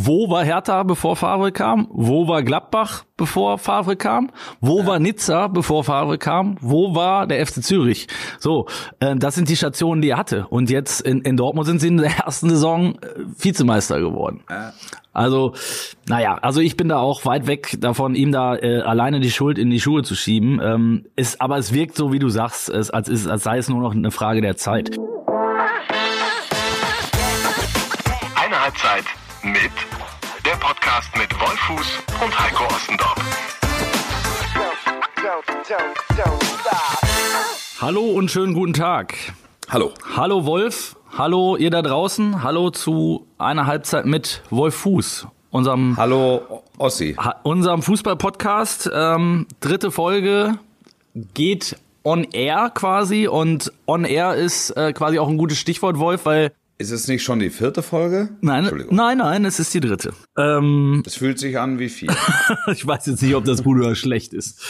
Wo war Hertha, bevor Favre kam? Wo war Gladbach, bevor Favre kam? Wo ja. war Nizza, bevor Favre kam? Wo war der FC Zürich? So, äh, das sind die Stationen, die er hatte. Und jetzt in, in Dortmund sind sie in der ersten Saison äh, Vizemeister geworden. Ja. Also, naja, also ich bin da auch weit weg davon, ihm da äh, alleine die Schuld in die Schuhe zu schieben. Ähm, ist, aber es wirkt so, wie du sagst, es, als, ist, als sei es nur noch eine Frage der Zeit. Eine Halbzeit mit Podcast mit Wolfuß und Heiko Ostendorf. Hallo und schönen guten Tag. Hallo. Hallo Wolf. Hallo ihr da draußen. Hallo zu einer Halbzeit mit Wolf Fuß. Unserem Hallo Ossi. Unserem Fußball-Podcast. Ähm, dritte Folge geht on air quasi und on air ist äh, quasi auch ein gutes Stichwort, Wolf, weil ist es nicht schon die vierte Folge? Nein, nein, nein, es ist die dritte. Ähm, es fühlt sich an wie vier. ich weiß jetzt nicht, ob das gut oder schlecht ist.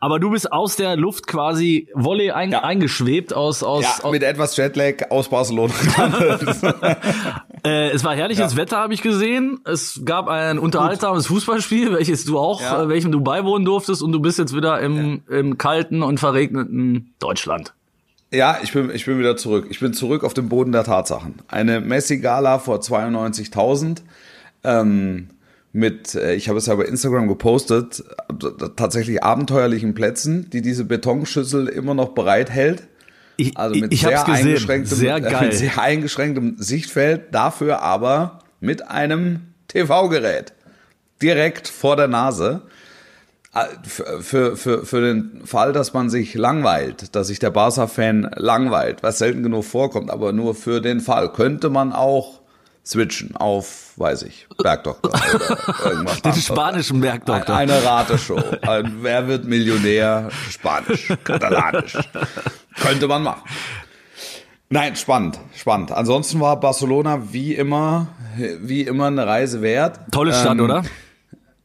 Aber du bist aus der Luft quasi Volley ein, ja. eingeschwebt aus, aus, ja, aus mit etwas Jetlag aus Barcelona. äh, es war herrliches ja. Wetter, habe ich gesehen. Es gab ein unterhaltsames Fußballspiel, welches du auch, äh, welchem du beiwohnen durftest, und du bist jetzt wieder im, im kalten und verregneten Deutschland. Ja, ich bin, ich bin wieder zurück. Ich bin zurück auf dem Boden der Tatsachen. Eine Messi-Gala vor 92.000 ähm, mit, äh, ich habe es ja bei Instagram gepostet, tatsächlich abenteuerlichen Plätzen, die diese Betonschüssel immer noch bereithält. Ich, also mit ich sehr eingeschränktem, sehr geil. Mit sehr eingeschränktem Sichtfeld, dafür aber mit einem TV-Gerät direkt vor der Nase. Ah, für, für, für den Fall, dass man sich langweilt, dass sich der Barca-Fan langweilt, was selten genug vorkommt, aber nur für den Fall, könnte man auch switchen auf, weiß ich, Bergdoktor oder irgendwas. Den spanischen Bergdoktor. Eine, eine Rateshow. Wer wird Millionär? Spanisch, katalanisch. könnte man machen. Nein, spannend, spannend. Ansonsten war Barcelona wie immer, wie immer eine Reise wert. Tolle Stadt, ähm, oder?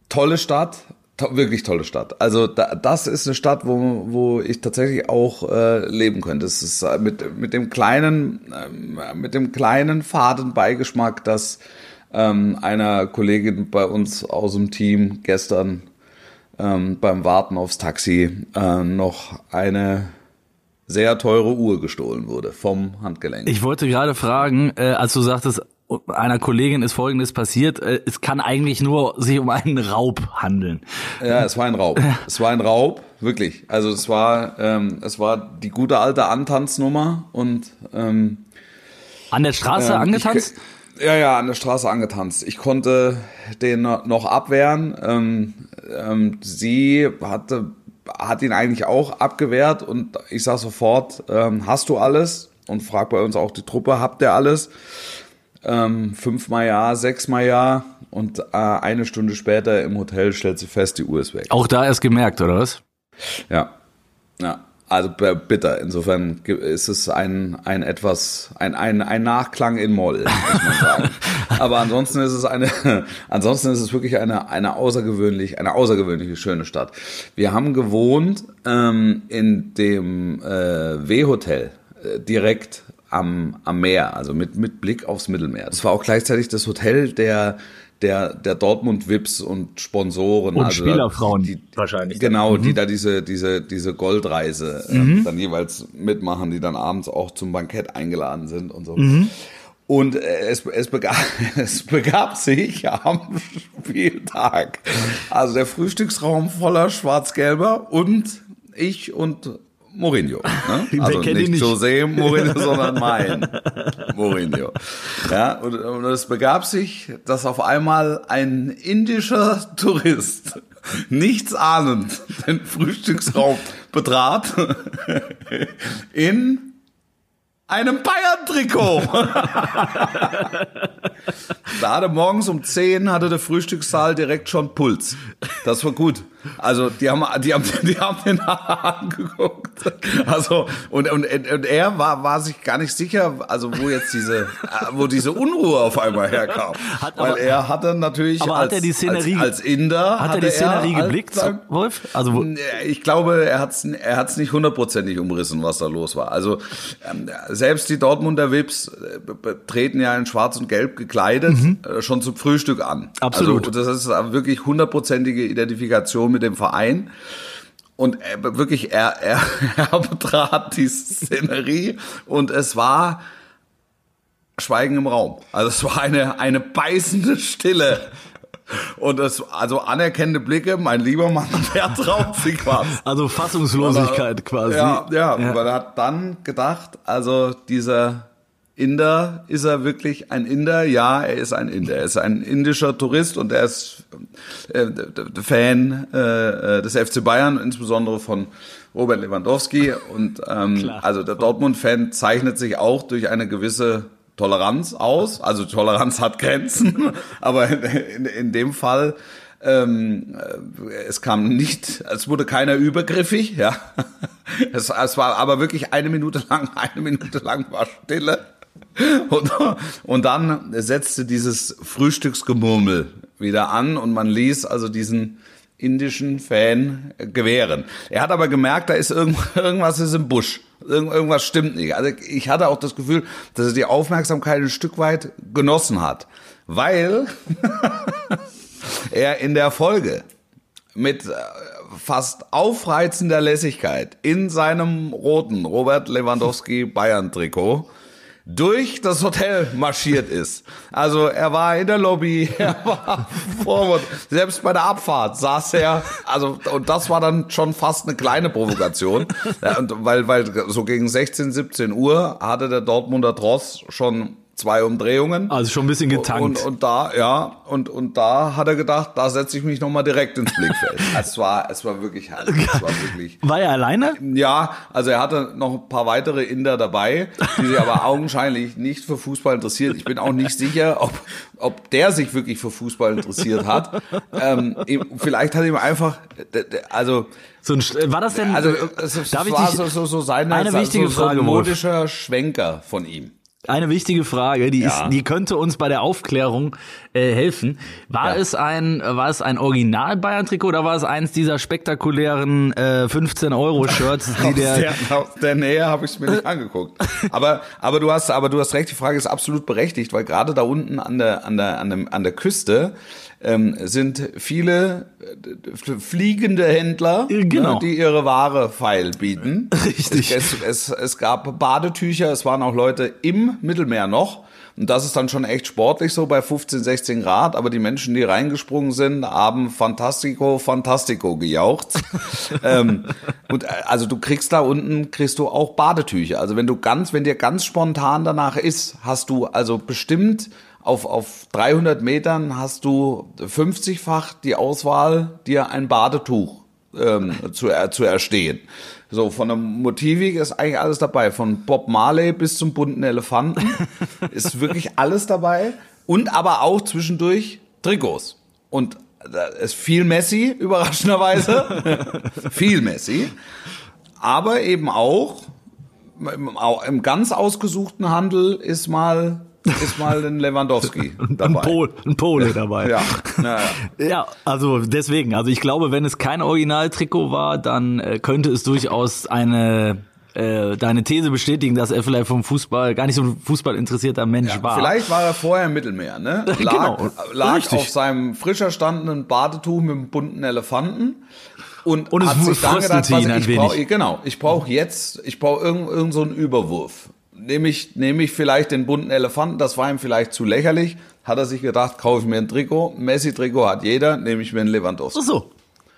Tolle Stadt, to wirklich tolle Stadt. Also da, das ist eine Stadt, wo, wo ich tatsächlich auch äh, leben könnte. Es ist äh, mit, mit dem kleinen, äh, mit dem kleinen faden Beigeschmack, dass ähm, einer Kollegin bei uns aus dem Team gestern ähm, beim Warten aufs Taxi äh, noch eine sehr teure Uhr gestohlen wurde vom Handgelenk. Ich wollte gerade fragen, äh, als du sagtest, einer Kollegin ist Folgendes passiert. Äh, es kann eigentlich nur sich um einen Raub handeln. Ja, es war ein Raub. Es war ein Raub, wirklich. Also es war, ähm, es war die gute alte Antanznummer und ähm, an der Straße ähm, angetanzt. Ich, ja, ja, an der Straße angetanzt. Ich konnte den noch abwehren. Ähm, ähm, sie hatte hat ihn eigentlich auch abgewehrt und ich sag sofort, ähm, hast du alles? Und frag bei uns auch die Truppe, habt ihr alles? Ähm, fünfmal ja, sechsmal ja und äh, eine Stunde später im Hotel stellt sie fest, die Uhr ist weg. Auch da erst gemerkt, oder was? Ja, ja. Also bitter. Insofern ist es ein, ein etwas, ein, ein, ein Nachklang in Moll, muss man sagen. Aber ansonsten ist es eine, ansonsten ist es wirklich eine, eine außergewöhnlich, eine außergewöhnliche schöne Stadt. Wir haben gewohnt ähm, in dem äh, W-Hotel äh, direkt am, am Meer, also mit, mit Blick aufs Mittelmeer. Das war auch gleichzeitig das Hotel der, der, der Dortmund Vips und Sponsoren. Und also Spielerfrauen die, wahrscheinlich. Genau, mhm. die da diese, diese, diese Goldreise äh, mhm. dann jeweils mitmachen, die dann abends auch zum Bankett eingeladen sind und so. Mhm. Und äh, es, es, begab, es begab sich am Spieltag. Also der Frühstücksraum voller Schwarz-Gelber und ich und Mourinho. Ne? Also nicht, nicht José Mourinho, sondern mein Mourinho. Ja, und, und es begab sich, dass auf einmal ein indischer Tourist nichts ahnend den Frühstücksraum betrat in einem Bayern-Trikot. da hatte morgens um 10 hatte der Frühstückssaal direkt schon Puls. Das war gut. Also die haben, die haben, die haben den angeguckt. Also und, und, und er war, war sich gar nicht sicher, also wo jetzt diese, wo diese Unruhe auf einmal herkam. Hat Weil er hatte natürlich aber als, hat er die Szenerie, als, als Inder hat er die Szenerie er geblickt, sein, Wolf? Also wo? ich glaube, er hat's, er hat's nicht hundertprozentig umrissen, was da los war. Also ähm, selbst die Dortmunder Wips äh, treten ja in Schwarz und Gelb gekleidet mhm. schon zum Frühstück an. Absolut. Also das ist wirklich hundertprozentige Identifikation mit dem Verein. Und er, wirklich, er, er, er betrat die Szenerie und es war Schweigen im Raum. Also es war eine, eine beißende Stille. Und es, also anerkennende Blicke, mein lieber Mann, wer traut sich was? Also Fassungslosigkeit quasi. Ja, ja, ja. man hat dann gedacht, also dieser Inder, ist er wirklich ein Inder? Ja, er ist ein Inder. Er ist ein indischer Tourist und er ist äh, Fan äh, des FC Bayern, insbesondere von Robert Lewandowski. Und ähm, also der Dortmund-Fan zeichnet sich auch durch eine gewisse Toleranz aus. Also Toleranz hat Grenzen, aber in, in dem Fall ähm, äh, es kam nicht, es wurde keiner übergriffig, ja. Es, es war aber wirklich eine Minute lang, eine Minute lang war Stille. Und, und dann setzte dieses Frühstücksgemurmel wieder an und man ließ also diesen indischen Fan gewähren. Er hat aber gemerkt, da ist irgendwas ist im Busch. irgendwas stimmt nicht. Also ich hatte auch das Gefühl, dass er die Aufmerksamkeit ein Stück weit genossen hat. Weil er in der Folge mit äh, fast aufreizender Lässigkeit in seinem roten Robert Lewandowski Bayern Trikot durch das Hotel marschiert ist. Also er war in der Lobby, er war vorwärts. Selbst bei der Abfahrt saß er, also und das war dann schon fast eine kleine Provokation, ja, weil weil so gegen 16, 17 Uhr hatte der Dortmunder Tross schon zwei Umdrehungen. Also schon ein bisschen getankt. Und, und da, ja, und, und da hat er gedacht, da setze ich mich nochmal direkt ins Blickfeld. es war, es war wirklich herrlich. Es war wirklich. War er alleine? Ja, also er hatte noch ein paar weitere Inder dabei, die sich aber augenscheinlich nicht für Fußball interessiert. Ich bin auch nicht sicher, ob, ob der sich wirklich für Fußball interessiert hat. Ähm, vielleicht hat ihm einfach, also, so ein, war das denn? Also es, darf war ich so, so, so seine, eine wichtige so, so Frage, modischer Schwenker von ihm. Eine wichtige Frage, die Ja. ist, die könnte uns bei der Aufklärung äh, helfen. War Ja. es ein, war es ein Original Bayern Trikot oder war es eins dieser spektakulären äh, 15 Euro Shirts, die der, der, aus der Nähe habe ich es mir nicht angeguckt. Aber, aber du hast, aber du hast recht. Die Frage ist absolut berechtigt, weil gerade da unten an der, an der, an der, an der Küste ähm, sind viele äh, fliegende Händler, Genau. ne, die ihre Ware feil bieten. Richtig. Es, es, es, es gab Badetücher, es waren auch Leute im Mittelmeer noch. Und das ist dann schon echt sportlich so bei 15, 16 Grad. Aber die Menschen, die reingesprungen sind, haben Fantastico, Fantastico gejaucht. ähm, und äh, also du kriegst da unten, kriegst du auch Badetücher. Also wenn du ganz, wenn dir ganz spontan danach ist, hast du also bestimmt auf, auf 300 Metern hast du 50-fach die Auswahl, dir ein Badetuch ähm, zu, er, zu erstehen. So, von der Motivik ist eigentlich alles dabei. Von Bob Marley bis zum bunten Elefanten ist wirklich alles dabei. Und aber auch zwischendurch Trikots. Und da ist viel Messi, überraschenderweise. viel Messi. Aber eben auch im, im ganz ausgesuchten Handel ist mal, ist mal ein Lewandowski ein, dabei. Pol, ein Pole dabei. Ja, naja. Ja, also deswegen, also ich glaube, wenn es kein Originaltrikot war, dann äh, könnte es durchaus eine äh, deine These bestätigen, dass er vielleicht vom Fußball gar nicht so ein Fußball interessierter Mensch Ja, war. Vielleicht war er vorher im Mittelmeer, ne? Lag, Genau, lag richtig. auf seinem frisch erstandenen Badetuch mit einem bunten Elefanten und, Und es hat sich dann gedacht, was, ihn ein ich wenig. brauche, genau, ich brauche jetzt, ich brauche irgend, irgend so einen Überwurf. Nehme ich, nehme ich vielleicht den bunten Elefanten, das war ihm vielleicht zu lächerlich, hat er sich gedacht, kaufe ich mir ein Trikot, Messi-Trikot hat jeder, nehme ich mir ein Lewandowski. Ach so.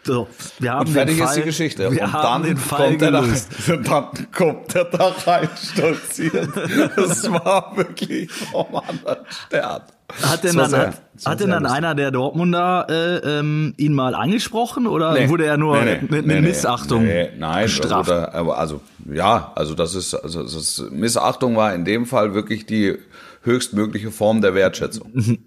So, wir haben Und fertig den ist Fall, die Geschichte. Wir und haben dann den Fall kommt, er da, dann kommt er da rein stolziert. Das war wirklich vom anderen Stern. Hat denn dann, sehr- hat, hat denn dann einer der Dortmunder äh, ähm, ihn mal angesprochen oder Nee. wurde er nur Nee, nee. mit, mit. Missachtung Nee, nein, bestraft? Oder, aber also ja, also das ist also das ist, Missachtung war in dem Fall wirklich die höchstmögliche Form der Wertschätzung.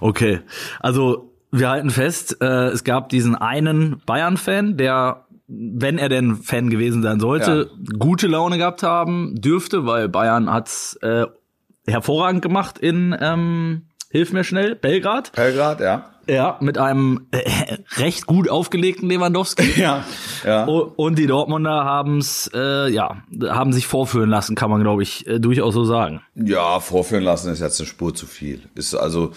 Okay, also wir halten fest, äh, es gab diesen einen Bayern-Fan, der, wenn er denn Fan gewesen sein sollte, gute Laune gehabt haben dürfte, weil Bayern hat's äh, hervorragend gemacht in, ähm, hilf mir schnell, Belgrad. Belgrad, ja. Ja, mit einem äh, recht gut aufgelegten Lewandowski. Ja, ja. Und die Dortmunder haben's, äh, ja, haben sich vorführen lassen, kann man glaube ich äh, durchaus so sagen. Ja, vorführen lassen ist jetzt eine Spur zu viel. Ist also,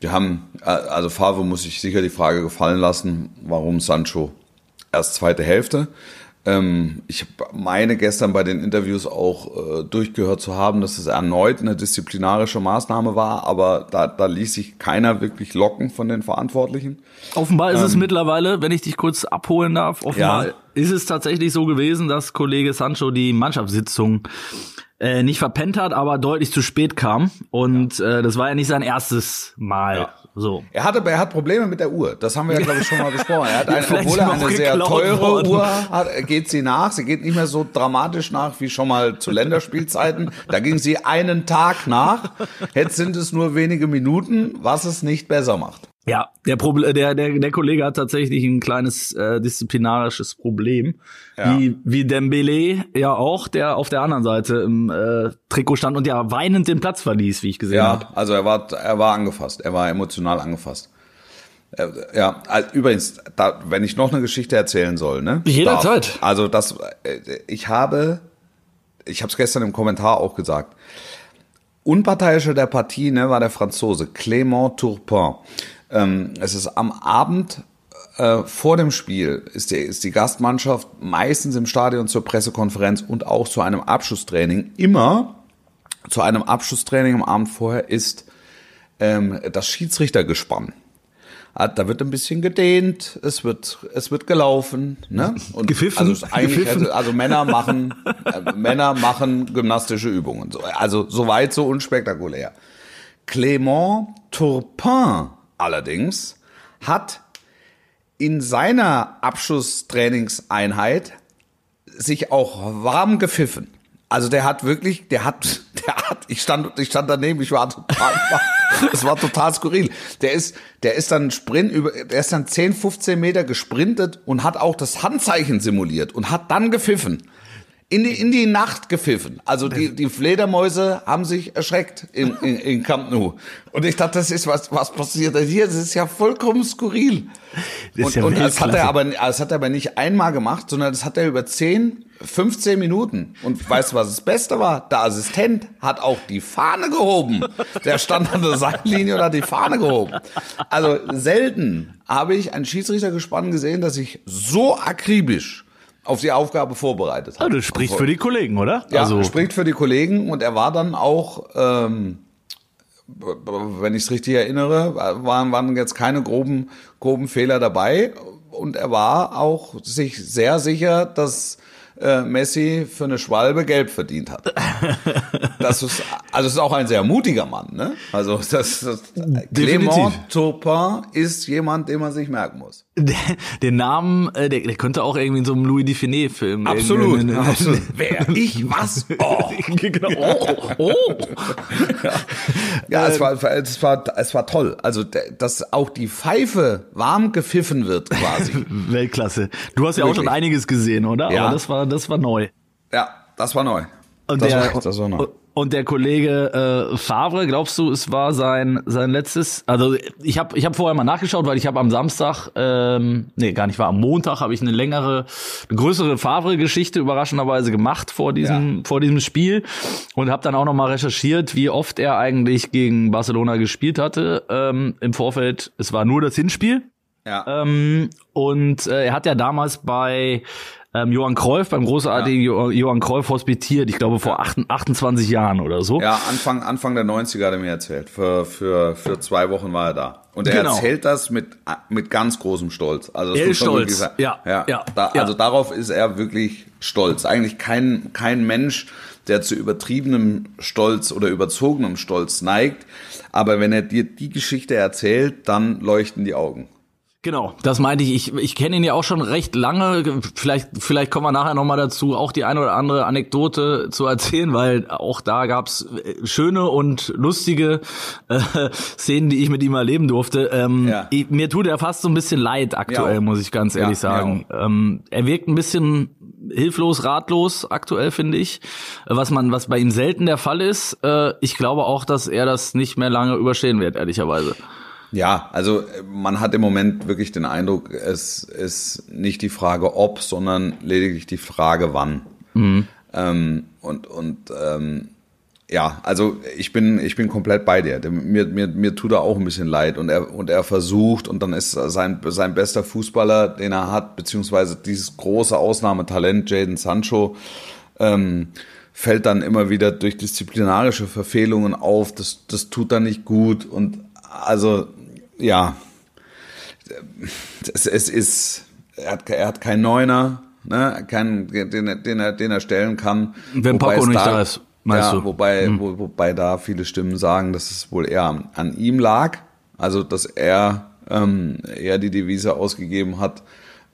wir haben, äh, also Favre muss sich sicher die Frage gefallen lassen, warum Sancho erst zweite Hälfte. Ähm, ich meine gestern bei den Interviews auch äh, durchgehört zu haben, dass es erneut eine disziplinarische Maßnahme war, aber da, da ließ sich keiner wirklich locken von den Verantwortlichen. Offenbar ist ähm, es mittlerweile, wenn ich dich kurz abholen darf, offenbar ja. ist es tatsächlich so gewesen, dass Kollege Sancho die Mannschaftssitzung äh, nicht verpennt hat, aber deutlich zu spät kam. Und ja. äh, das war ja nicht sein erstes Mal. Ja. So. Er hatte, er hat Probleme mit der Uhr. Das haben wir ja, glaube ich, schon mal besprochen. Er hat ein, obwohl er eine sehr teure worden. Uhr hat, geht sie nach. Sie geht nicht mehr so dramatisch nach wie schon mal zu Länderspielzeiten. Da ging sie einen Tag nach. Jetzt sind es nur wenige Minuten, was es nicht besser macht. Ja, der, Proble der, der, der Kollege hat tatsächlich ein kleines äh, disziplinarisches Problem. Ja. Wie, wie Dembele ja auch, der auf der anderen Seite im äh, Trikot stand und ja weinend den Platz verließ, wie ich gesehen habe. Ja, also er war, er war angefasst, er war emotional angefasst. Äh, ja, also übrigens, da, wenn ich noch eine Geschichte erzählen soll, ne? Jederzeit. Also das, äh, ich habe, ich habe es gestern im Kommentar auch gesagt. Unparteiischer der Partie ne, war der Franzose Clément Turpin. Ähm, es ist am Abend äh, vor dem Spiel ist die, ist die Gastmannschaft meistens im Stadion zur Pressekonferenz und auch zu einem Abschlusstraining. Immer zu einem Abschlusstraining am Abend vorher ist ähm, das Schiedsrichtergespann. Ah, da wird ein bisschen gedehnt, es wird, es wird gelaufen, ne? Und Gepfiffen. Also eigentlich, Gepfiffen. also Männer machen, äh, Männer machen gymnastische Übungen. Also soweit so unspektakulär. Clément Turpin allerdings hat in seiner Abschusstrainingseinheit sich auch warm gepfiffen. Also der hat wirklich, der hat, der hat, ich stand, ich stand daneben, ich war total, es war total skurril. Der ist, der ist dann Sprint über, der ist dann 10, 15 Meter gesprintet und hat auch das Handzeichen simuliert und hat dann gepfiffen in die, in die Nacht gepfiffen. Also die, die Fledermäuse haben sich erschreckt in, in, in Camp Nou. Und ich dachte, das ist was, was passiert hier? Das ist ja vollkommen skurril. Das und, ja und das hat er aber, das hat er aber nicht einmal gemacht, sondern das hat er über 10, 15 Minuten. Und weißt du, was das Beste war? Der Assistent hat auch die Fahne gehoben. Der stand an der Seitenlinie und hat die Fahne gehoben. Also selten habe ich ein Schiedsrichtergespann gesehen, das sich so akribisch auf die Aufgabe vorbereitet hat. Also das spricht für die Kollegen, oder? Ja, also spricht für die Kollegen und er war dann auch, ähm, wenn ich es richtig erinnere, waren, waren jetzt keine groben, groben Fehler dabei und er war auch sich sehr sicher, dass äh, Messi für eine Schwalbe gelb verdient hat. Das ist, also ist auch ein sehr mutiger Mann, ne? Also das, das Clément Turpin ist jemand, den man sich merken muss. Den Namen, äh, der, der könnte auch irgendwie in so einem Louis Dufiné Film. Absolut, in, in, absolut. Wer ich was? Oh. genau. oh, oh. Ja, ja es, war, es war es war toll. Also dass auch die Pfeife warm gepfiffen wird quasi. Weltklasse. Du hast ja Wirklich? auch schon einiges gesehen, oder? Ja. Aber das war das war neu. Ja, das war neu. Und das der, war, das war neu. Und der Kollege äh, Favre, glaubst du, es war sein sein letztes? Also ich habe ich hab vorher mal nachgeschaut, weil ich habe am Samstag, ähm, nee, gar nicht war am Montag, habe ich eine längere, eine größere Favre-Geschichte überraschenderweise gemacht vor diesem ja. vor diesem Spiel und habe dann auch noch mal recherchiert, wie oft er eigentlich gegen Barcelona gespielt hatte ähm, im Vorfeld. Es war nur das Hinspiel. Ja. Ähm, und äh, er hat ja damals bei ähm, Johann Cruyff, beim großartigen ja. Johann Cruyff hospitiert, ich glaube vor 28 Jahren oder so. Ja, Anfang, Anfang der 90er hat er mir erzählt. Für, für, für zwei Wochen war er da. Und er genau. erzählt das mit, mit ganz großem Stolz. Also er ist stolz. Sagen, ja, ja, ja, da, ja. Also darauf ist er wirklich stolz. Eigentlich kein, kein Mensch, der zu übertriebenem Stolz oder überzogenem Stolz neigt. Aber wenn er dir die Geschichte erzählt, dann leuchten die Augen. Genau, das meinte ich. Ich, ich kenne ihn ja auch schon recht lange. Vielleicht, vielleicht kommen wir nachher nochmal dazu, auch die eine oder andere Anekdote zu erzählen, weil auch da gab's äh, schöne und lustige äh, Szenen, die ich mit ihm erleben durfte. Ähm, ja. ich, mir tut er fast so ein bisschen leid aktuell, ja. muss ich ganz ehrlich ja, sagen. Ähm, er wirkt ein bisschen hilflos, ratlos aktuell, finde ich. Was man, was bei ihm selten der Fall ist. Äh, ich glaube auch, dass er das nicht mehr lange überstehen wird, ehrlicherweise. Ja, also äh, man hat im Moment wirklich den Eindruck, es ist nicht die Frage ob, sondern lediglich die Frage wann. Mhm. Ähm, und und ähm, ja, also ich bin ich bin komplett bei dir. Mir, mir, mir tut er auch ein bisschen leid und er und er versucht und dann ist sein sein bester Fußballer, den er hat, beziehungsweise dieses große Ausnahmetalent Jaden Sancho. Ähm, fällt dann immer wieder durch disziplinarische Verfehlungen auf. Das, das tut dann nicht gut. Und also, ja, es, es ist, er hat, er hat keinen Neuner, ne, keinen, den, den, er, den er stellen kann. Wenn Paco nicht da, da ist, meinst ja, du? Wobei, hm. wo, wobei da viele Stimmen sagen, dass es wohl eher an, an ihm lag. Also, dass er ähm, eher die Devise ausgegeben hat,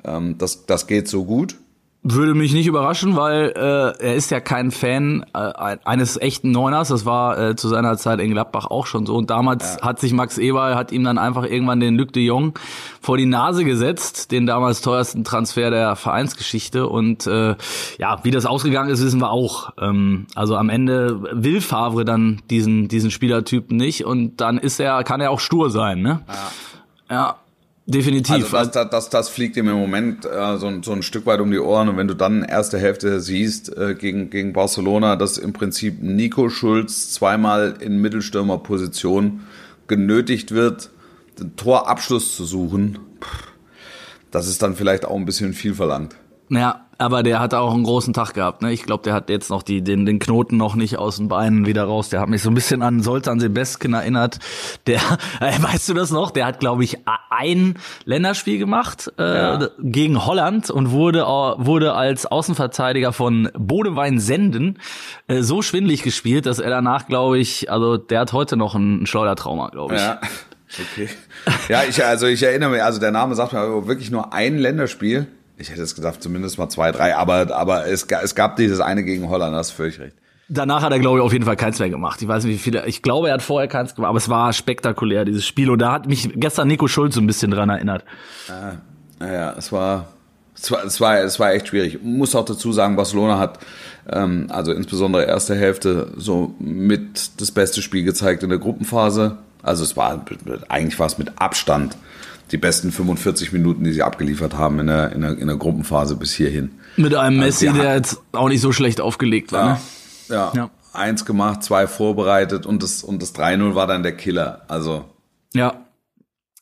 ähm, das, das geht so gut. Würde mich nicht überraschen, weil äh, er ist ja kein Fan äh, eines echten Neuners. Das war äh, zu seiner Zeit in Gladbach auch schon so. Und damals ja. hat sich Max Eberl hat ihm dann einfach irgendwann den Luc de Jong vor die Nase gesetzt, den damals teuersten Transfer der Vereinsgeschichte. Und äh, ja, wie das ausgegangen ist, wissen wir auch. Ähm, also am Ende will Favre dann diesen diesen Spielertypen nicht und dann ist er kann er auch stur sein, ne? Ja. Ja, Definitiv. Also das, das, das, das fliegt ihm im Moment äh, so, so ein Stück weit um die Ohren. Und wenn du dann erste Hälfte siehst äh, gegen, gegen Barcelona, dass im Prinzip Nico Schulz zweimal in Mittelstürmerposition genötigt wird, den Torabschluss zu suchen, das ist dann vielleicht auch ein bisschen viel verlangt. Ja, aber der hat auch einen großen Tag gehabt. Ne? Ich glaube, der hat jetzt noch die, den, den Knoten noch nicht aus den Beinen wieder raus. Der hat mich so ein bisschen an Soltan Sebeskin erinnert. Der, äh, weißt du das noch? Der hat, glaube ich, ein Länderspiel gemacht äh, ja. gegen Holland und wurde, wurde als Außenverteidiger von Bodewein Senden äh, so schwindlig gespielt, dass er danach, glaube ich, also der hat heute noch einen Schleudertrauma, glaube ich. Ja. Okay. Ja, ich, also ich erinnere mich, also der Name sagt mir wirklich nur ein Länderspiel ich hätte es gesagt, zumindest mal zwei, drei, aber, aber es, es gab dieses eine gegen Holland, das ist völlig recht. Danach hat er, glaube ich, auf jeden Fall keins mehr gemacht. Ich weiß nicht, wie viele. Ich glaube, er hat vorher keins gemacht, aber es war spektakulär, dieses Spiel. Und da hat mich gestern Nico Schulz so ein bisschen dran erinnert. Ja, naja, es war, es war, es war, es war echt schwierig. Ich muss auch dazu sagen, Barcelona hat, ähm, also insbesondere erste Hälfte, so mit das beste Spiel gezeigt in der Gruppenphase. Also es war, eigentlich war es mit Abstand die besten 45 Minuten, die sie abgeliefert haben in der, in der, in der Gruppenphase bis hierhin. Mit einem also Messi, also der jetzt auch nicht so schlecht aufgelegt war. Ja, ne? ja. ja. Eins gemacht, zwei vorbereitet und das, und das 3-0 war dann der Killer. Also. Ja,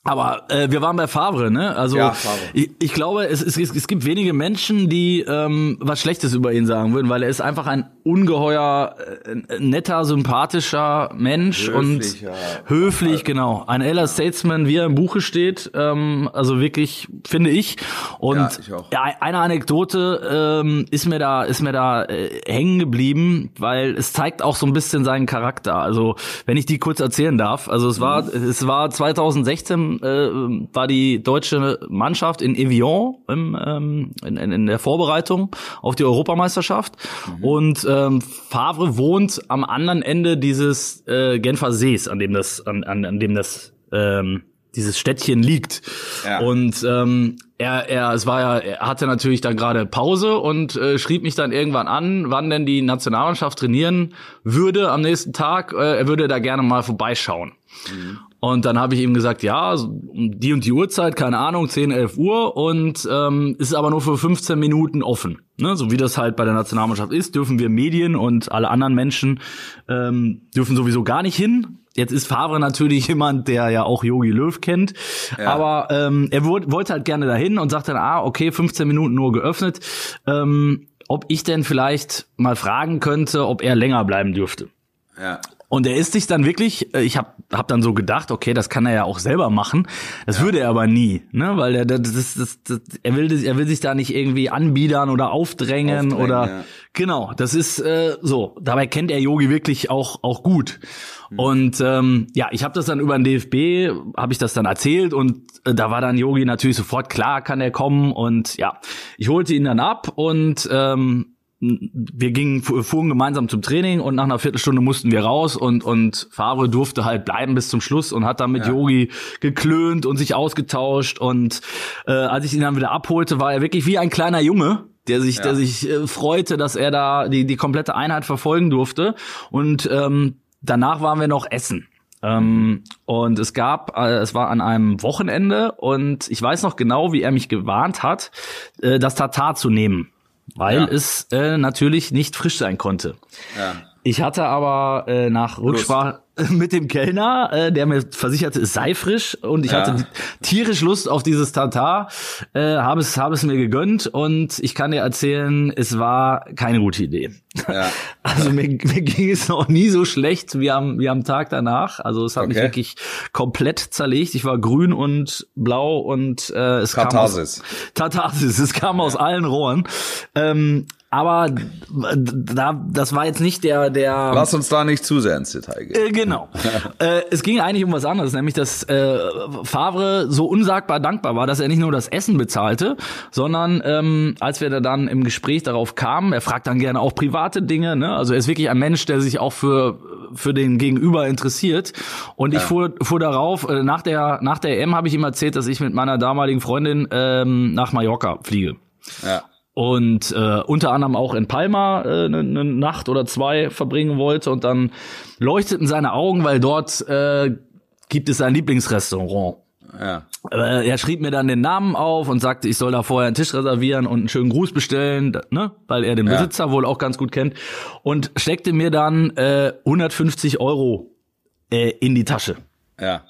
aber äh, wir waren bei Favre, ne? Also ja, Favre. Ich, ich glaube, es, es, es gibt wenige Menschen, die ähm, was Schlechtes über ihn sagen würden, weil er ist einfach ein ungeheuer äh, netter, sympathischer Mensch Höflicher. und höflich, genau. Ein Elder Statesman, wie er im Buche steht, ähm, also wirklich finde ich. Und ja, ich ja, eine Anekdote ähm, ist mir da ist mir da äh, hängen geblieben, weil es zeigt auch so ein bisschen seinen Charakter. Also wenn ich die kurz erzählen darf, also es war mhm. es war 2016 äh, war die deutsche Mannschaft in Evian im, ähm, in, in der Vorbereitung auf die Europameisterschaft. Mhm. Und ähm, Favre wohnt am anderen Ende dieses äh, Genfer Sees, an dem das, an, an, an dem das ähm, dieses Städtchen liegt. Ja. Und ähm, er, er, es war ja, er hatte natürlich dann gerade Pause und äh, schrieb mich dann irgendwann an, wann denn die Nationalmannschaft trainieren würde am nächsten Tag. Äh, er würde da gerne mal vorbeischauen. Mhm. Und dann habe ich ihm gesagt, ja, um die und die Uhrzeit, keine Ahnung, 10, 11 Uhr und ähm, ist aber nur für 15 Minuten offen. Ne? So wie das halt bei der Nationalmannschaft ist, dürfen wir Medien und alle anderen Menschen ähm, dürfen sowieso gar nicht hin. Jetzt ist Favre natürlich jemand, der ja auch Yogi Löw kennt, ja. aber ähm, er wollte halt gerne dahin und sagt dann, ah, okay, 15 Minuten nur geöffnet, ähm, ob ich denn vielleicht mal fragen könnte, ob er länger bleiben dürfte. Ja. Und er ist sich dann wirklich, äh, ich habe hab dann so gedacht, okay, das kann er ja auch selber machen. Das ja. würde er aber nie, ne? Weil er das, das, das, das, er will er will sich da nicht irgendwie anbiedern oder aufdrängen, aufdrängen oder ja. genau. Das ist äh, so. Dabei kennt er Yogi wirklich auch auch gut. Mhm. Und ähm, ja, ich habe das dann über den DFB, habe ich das dann erzählt und äh, da war dann Yogi natürlich sofort klar, kann er kommen und ja, ich holte ihn dann ab und ähm, wir gingen, fuhren gemeinsam zum Training und nach einer Viertelstunde mussten wir raus und, und Favre durfte halt bleiben bis zum Schluss und hat dann mit ja. Yogi geklönt und sich ausgetauscht und äh, als ich ihn dann wieder abholte, war er wirklich wie ein kleiner Junge, der sich, ja. der sich äh, freute, dass er da die, die komplette Einheit verfolgen durfte und ähm, danach waren wir noch essen. Ähm, und es gab, äh, es war an einem Wochenende und ich weiß noch genau, wie er mich gewarnt hat, äh, das Tatar zu nehmen, weil ja. es äh, natürlich nicht frisch sein konnte. Ja. Ich hatte aber äh, nach Rücksprache mit dem Kellner, äh, der mir versicherte, es sei frisch und ich ja. hatte tierisch Lust auf dieses Tartar, äh, habe es, habe es mir gegönnt und ich kann dir erzählen, es war keine gute Idee. Ja. Also mir, mir ging es noch nie so schlecht wie am, wie am Tag danach. Also es hat okay. mich wirklich komplett zerlegt. Ich war grün und blau und äh, es Katharsis. kam aus, Tartarsis. Es kam ja. aus allen Rohren. Ähm, aber da, das war jetzt nicht der, der. Lass uns da nicht zu sehr ins Detail gehen. Äh, genau. äh, es ging eigentlich um was anderes, nämlich dass äh, Favre so unsagbar dankbar war, dass er nicht nur das Essen bezahlte, sondern ähm, als wir da dann im Gespräch darauf kamen, er fragt dann gerne auch private Dinge. Ne? Also er ist wirklich ein Mensch, der sich auch für für den Gegenüber interessiert. Und ich ja. fuhr, fuhr darauf, äh, nach der nach der EM habe ich ihm erzählt, dass ich mit meiner damaligen Freundin ähm, nach Mallorca fliege. Ja und äh, unter anderem auch in Palma eine äh, ne, ne Nacht oder zwei verbringen wollte und dann leuchteten seine Augen, weil dort äh, gibt es sein Lieblingsrestaurant. Ja. Äh, er schrieb mir dann den Namen auf und sagte, ich soll da vorher einen Tisch reservieren und einen schönen Gruß bestellen, ne, weil er den ja. Besitzer wohl auch ganz gut kennt und steckte mir dann äh, 150 Euro äh, in die Tasche. Ja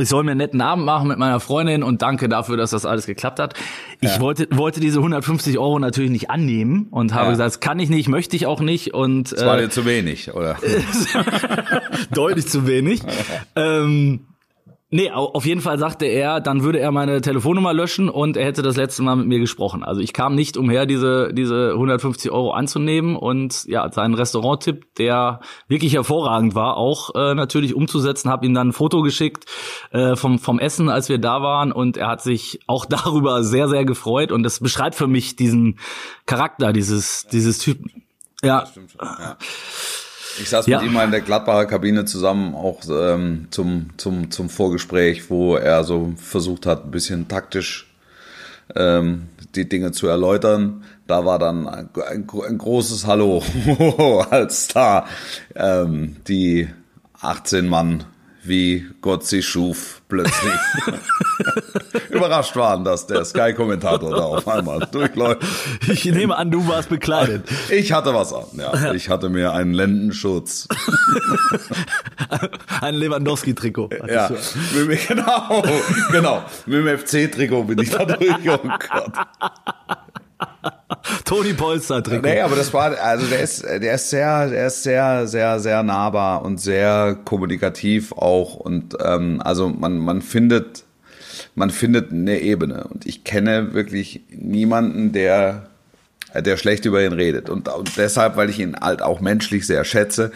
ich soll mir einen netten Abend machen mit meiner Freundin und danke dafür, dass das alles geklappt hat. Ich ja. wollte, wollte diese 150 Euro natürlich nicht annehmen und habe ja. gesagt, das kann ich nicht, möchte ich auch nicht und. Das war äh, dir zu wenig, oder? deutlich zu wenig. ähm, Nee, auf jeden Fall sagte er, dann würde er meine Telefonnummer löschen und er hätte das letzte Mal mit mir gesprochen. Also ich kam nicht umher, diese, diese 150 Euro anzunehmen und ja, seinen Restauranttipp, der wirklich hervorragend war, auch äh, natürlich umzusetzen, habe ihm dann ein Foto geschickt äh, vom, vom Essen, als wir da waren und er hat sich auch darüber sehr, sehr gefreut und das beschreibt für mich diesen Charakter dieses, dieses Typen. Ja. Stimmt ja. Ich saß ja. mit ihm mal in der Gladbacher Kabine zusammen, auch ähm, zum, zum, zum Vorgespräch, wo er so versucht hat, ein bisschen taktisch ähm, die Dinge zu erläutern. Da war dann ein, ein, ein großes Hallo als da ähm, die 18 Mann wie Gott sie schuf, plötzlich überrascht waren, dass der Sky-Kommentator da auf einmal durchläuft. Ich nehme an, du warst bekleidet. Ich hatte was an, ja. Ich hatte mir einen Lendenschutz. Ein Lewandowski-Trikot. Ja, genau, genau. Mit dem FC-Trikot bin ich da durch. Oh Gott. Toni Polster Trikot. Nee, aber das war, also der ist, der ist sehr, der ist sehr, sehr, sehr nahbar und sehr kommunikativ auch und ähm, also man, man findet, man findet eine Ebene und ich kenne wirklich niemanden, der der schlecht über ihn redet. Und, und deshalb, weil ich ihn halt auch menschlich sehr schätze,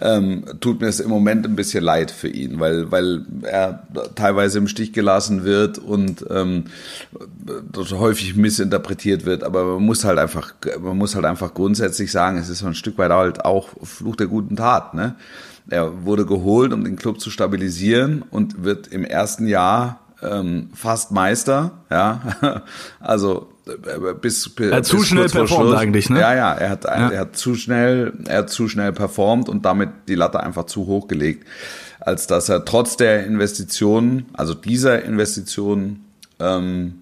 ähm, tut mir es im Moment ein bisschen leid für ihn, weil, weil er teilweise im Stich gelassen wird und ähm, häufig missinterpretiert wird. Aber man muss halt einfach, man muss halt einfach grundsätzlich sagen, es ist so ein Stück weit halt auch Fluch der guten Tat. Ne? Er wurde geholt, um den Club zu stabilisieren und wird im ersten Jahr ähm, fast Meister, ja, also äh, bis, bis er hat zu schnell performt eigentlich, ne? Ja, ja, er hat, ja. er hat zu schnell, er hat zu schnell performt und damit die Latte einfach zu hoch gelegt, als dass er trotz der Investitionen, also dieser Investitionen, ähm,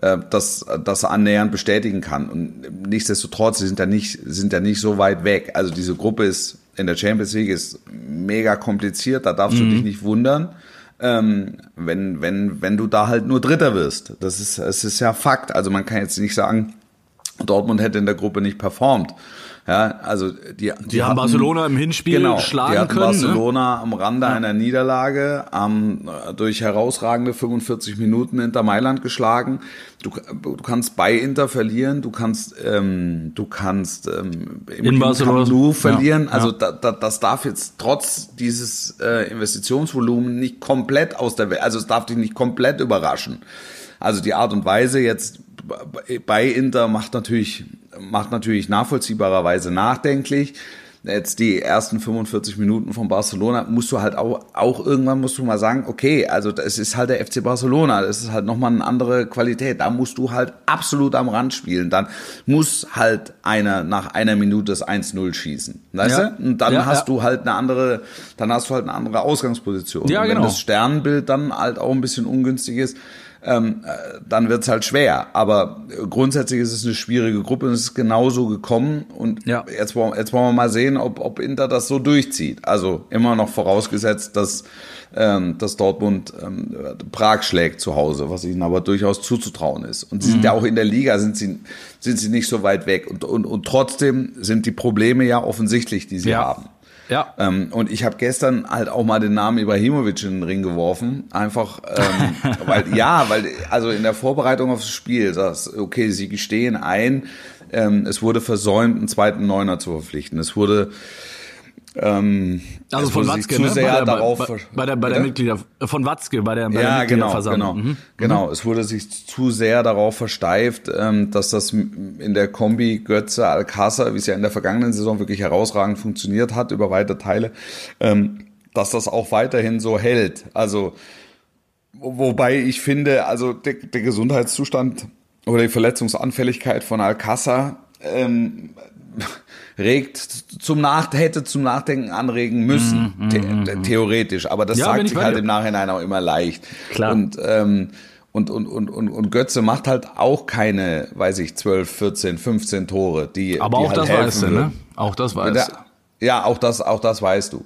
äh, das, das annähernd bestätigen kann. Und nichtsdestotrotz, sie sind ja nicht, sind ja nicht so weit weg. Also diese Gruppe ist in der Champions League ist mega kompliziert, da darfst mhm. du dich nicht wundern ähm, wenn, wenn, wenn du da halt nur Dritter wirst. Das ist, es ist ja Fakt. Also man kann jetzt nicht sagen, Dortmund hätte in der Gruppe nicht performt. Ja, also die, die, die haben hatten, Barcelona im Hinspiel genau, schlagen die hatten können. Ne? Barcelona ne? am Rande ja. einer Niederlage ähm, durch herausragende 45 Minuten Inter Mailand geschlagen. Du, du kannst bei Inter verlieren, du kannst ähm, du kannst ähm, im in Barcelona verlieren. Ja, also Da, da, das darf jetzt trotz dieses äh, Investitionsvolumen nicht komplett aus der Welt, also es darf dich nicht komplett überraschen. Also die Art und Weise jetzt bei Inter macht natürlich, macht natürlich nachvollziehbarerweise nachdenklich. jetzt die ersten 45 Minuten von Barcelona, musst du halt auch, auch irgendwann musst du mal sagen, okay, also das ist halt der FC Barcelona, das ist halt nochmal eine andere Qualität. Da musst du halt absolut am Rand spielen. Dann muss halt einer nach einer Minute das 1-0 schießen. Weißt ja. du? Und dann ja, hast ja. du halt eine andere, dann hast du halt eine andere Ausgangsposition. Ja, Und wenn genau. das Sternbild dann halt auch ein bisschen ungünstig ist, ähm, äh, dann wird's halt schwer. Aber grundsätzlich ist es eine schwierige Gruppe und es ist genauso gekommen. Und ja. jetzt, wollen, jetzt wollen wir mal sehen, ob, ob Inter das so durchzieht. Also immer noch vorausgesetzt, dass, ähm, dass Dortmund ähm, Prag schlägt zu Hause, was ihnen aber durchaus zuzutrauen ist. Und sie mhm. sind ja auch in der Liga, sind sie, sind sie nicht so weit weg. Und, und, und trotzdem sind die Probleme ja offensichtlich, die sie ja. haben. Ja. Ähm, und ich habe gestern halt auch mal den Namen Ibrahimovic in den Ring geworfen. Einfach, ähm, weil, ja, weil, also in der Vorbereitung aufs Spiel, das, okay, sie gestehen ein, ähm, es wurde versäumt, einen zweiten Neuner zu verpflichten. Es wurde ähm, also von Watzke, ne? bei der, darauf bei, bei, der, bei der Mitglieder von Watzke, bei der, bei ja, der genau, Mitgliederversammlung. Genau, mhm. genau. Es wurde sich zu sehr darauf versteift, ähm, dass das in der Kombi Götze Alcázar, wie es ja in der vergangenen Saison wirklich herausragend funktioniert hat über weite Teile, ähm, dass das auch weiterhin so hält. Also wobei ich finde, also der, der Gesundheitszustand oder die Verletzungsanfälligkeit von Alcázar ähm, regt zum Nach hätte zum Nachdenken anregen müssen, mm, mm, the mm, theoretisch. Aber das ja, sagt sich halt im Nachhinein auch immer leicht. Klar. Und, ähm, und, und, und, und, und Götze macht halt auch keine, weiß ich, 12, 14, 15 Tore, die Aber die auch halt das weißt du, ne? Auch das weißt du. Ja, auch das, auch das weißt du.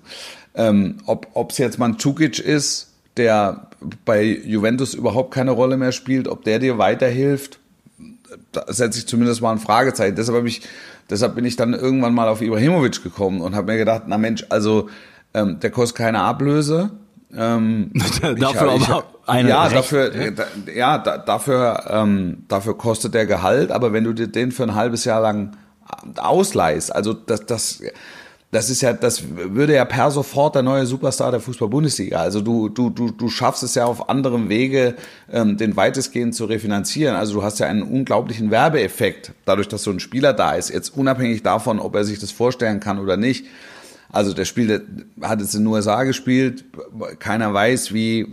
Ähm, ob es jetzt Mandzukic ist, der bei Juventus überhaupt keine Rolle mehr spielt, ob der dir weiterhilft, da setze ich zumindest mal ein Fragezeichen. Deshalb habe ich Deshalb bin ich dann irgendwann mal auf Ibrahimovic gekommen und habe mir gedacht, na Mensch, also ähm, der kostet keine Ablöse. Ähm, dafür ich, aber eine ja, Recht, dafür, ja, da, ja da, dafür, ähm, dafür kostet der Gehalt, aber wenn du dir den für ein halbes Jahr lang ausleihst, also das, das, das ist ja, das würde ja per sofort der neue Superstar der Fußball-Bundesliga. Also du, du, du, du schaffst es ja auf anderem Wege, ähm, den weitestgehend zu refinanzieren. Also du hast ja einen unglaublichen Werbeeffekt, dadurch, dass so ein Spieler da ist. Jetzt unabhängig davon, ob er sich das vorstellen kann oder nicht. Also der Spieler hat jetzt in den USA gespielt, keiner weiß, wie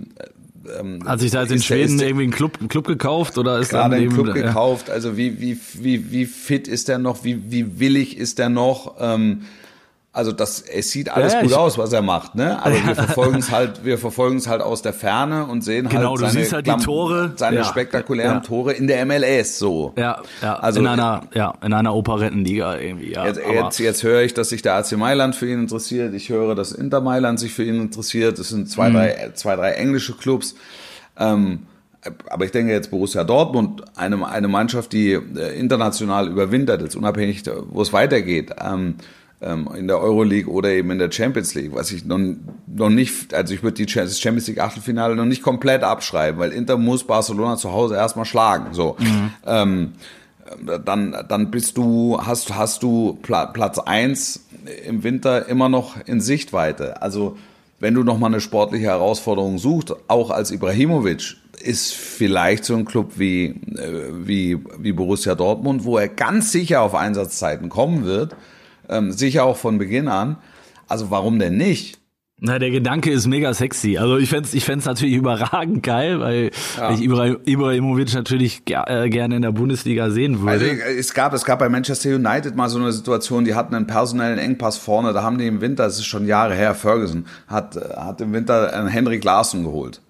ähm, Hat sich da jetzt in Schweden irgendwie einen Club, einen Club gekauft oder ist gerade einen Club gekauft? Also wie, wie, wie, wie fit ist der noch? Wie, wie willig ist der noch? Ähm, also das, es sieht alles ja, gut aus, was er macht, ne? Aber wir verfolgen es halt, wir verfolgen es halt aus der Ferne und sehen genau, halt seine, halt die Tore, seine ja, spektakulären ja. Tore in der MLS so. Ja, ja. Also in einer, ja, in einer Operettenliga irgendwie. Ja. Jetzt, jetzt, jetzt höre ich, dass sich der AC Mailand für ihn interessiert. Ich höre, dass Inter Mailand sich für ihn interessiert. Es sind zwei, mhm. drei, zwei, drei englische Clubs. Ähm, aber ich denke jetzt Borussia Dortmund, eine, eine Mannschaft, die äh, international überwintert, jetzt unabhängig, wo es weitergeht. Ähm, in der Euroleague oder eben in der Champions League, was ich noch, noch nicht, also ich würde die Champions League Achtelfinale noch nicht komplett abschreiben, weil Inter muss Barcelona zu Hause erstmal schlagen. So. Mhm. Ähm, dann, dann bist du, hast, hast du Platz eins im Winter immer noch in Sichtweite. Also wenn du nochmal eine sportliche Herausforderung suchst, auch als Ibrahimovic, ist vielleicht so ein Club wie, äh, wie, wie Borussia Dortmund, wo er ganz sicher auf Einsatzzeiten kommen wird, ähm, sicher auch von Beginn an. Also warum denn nicht? Na, der Gedanke ist mega sexy. Also ich fände ich fänd's natürlich überragend geil, weil ja. ich Ibrahimovic natürlich äh, gerne in der Bundesliga sehen würde. Also es gab, es gab bei Manchester United mal so eine Situation, die hatten einen personellen Engpass vorne, da haben die im Winter, das ist schon Jahre her, Ferguson, hat, hat im Winter einen Henrik Larsen geholt.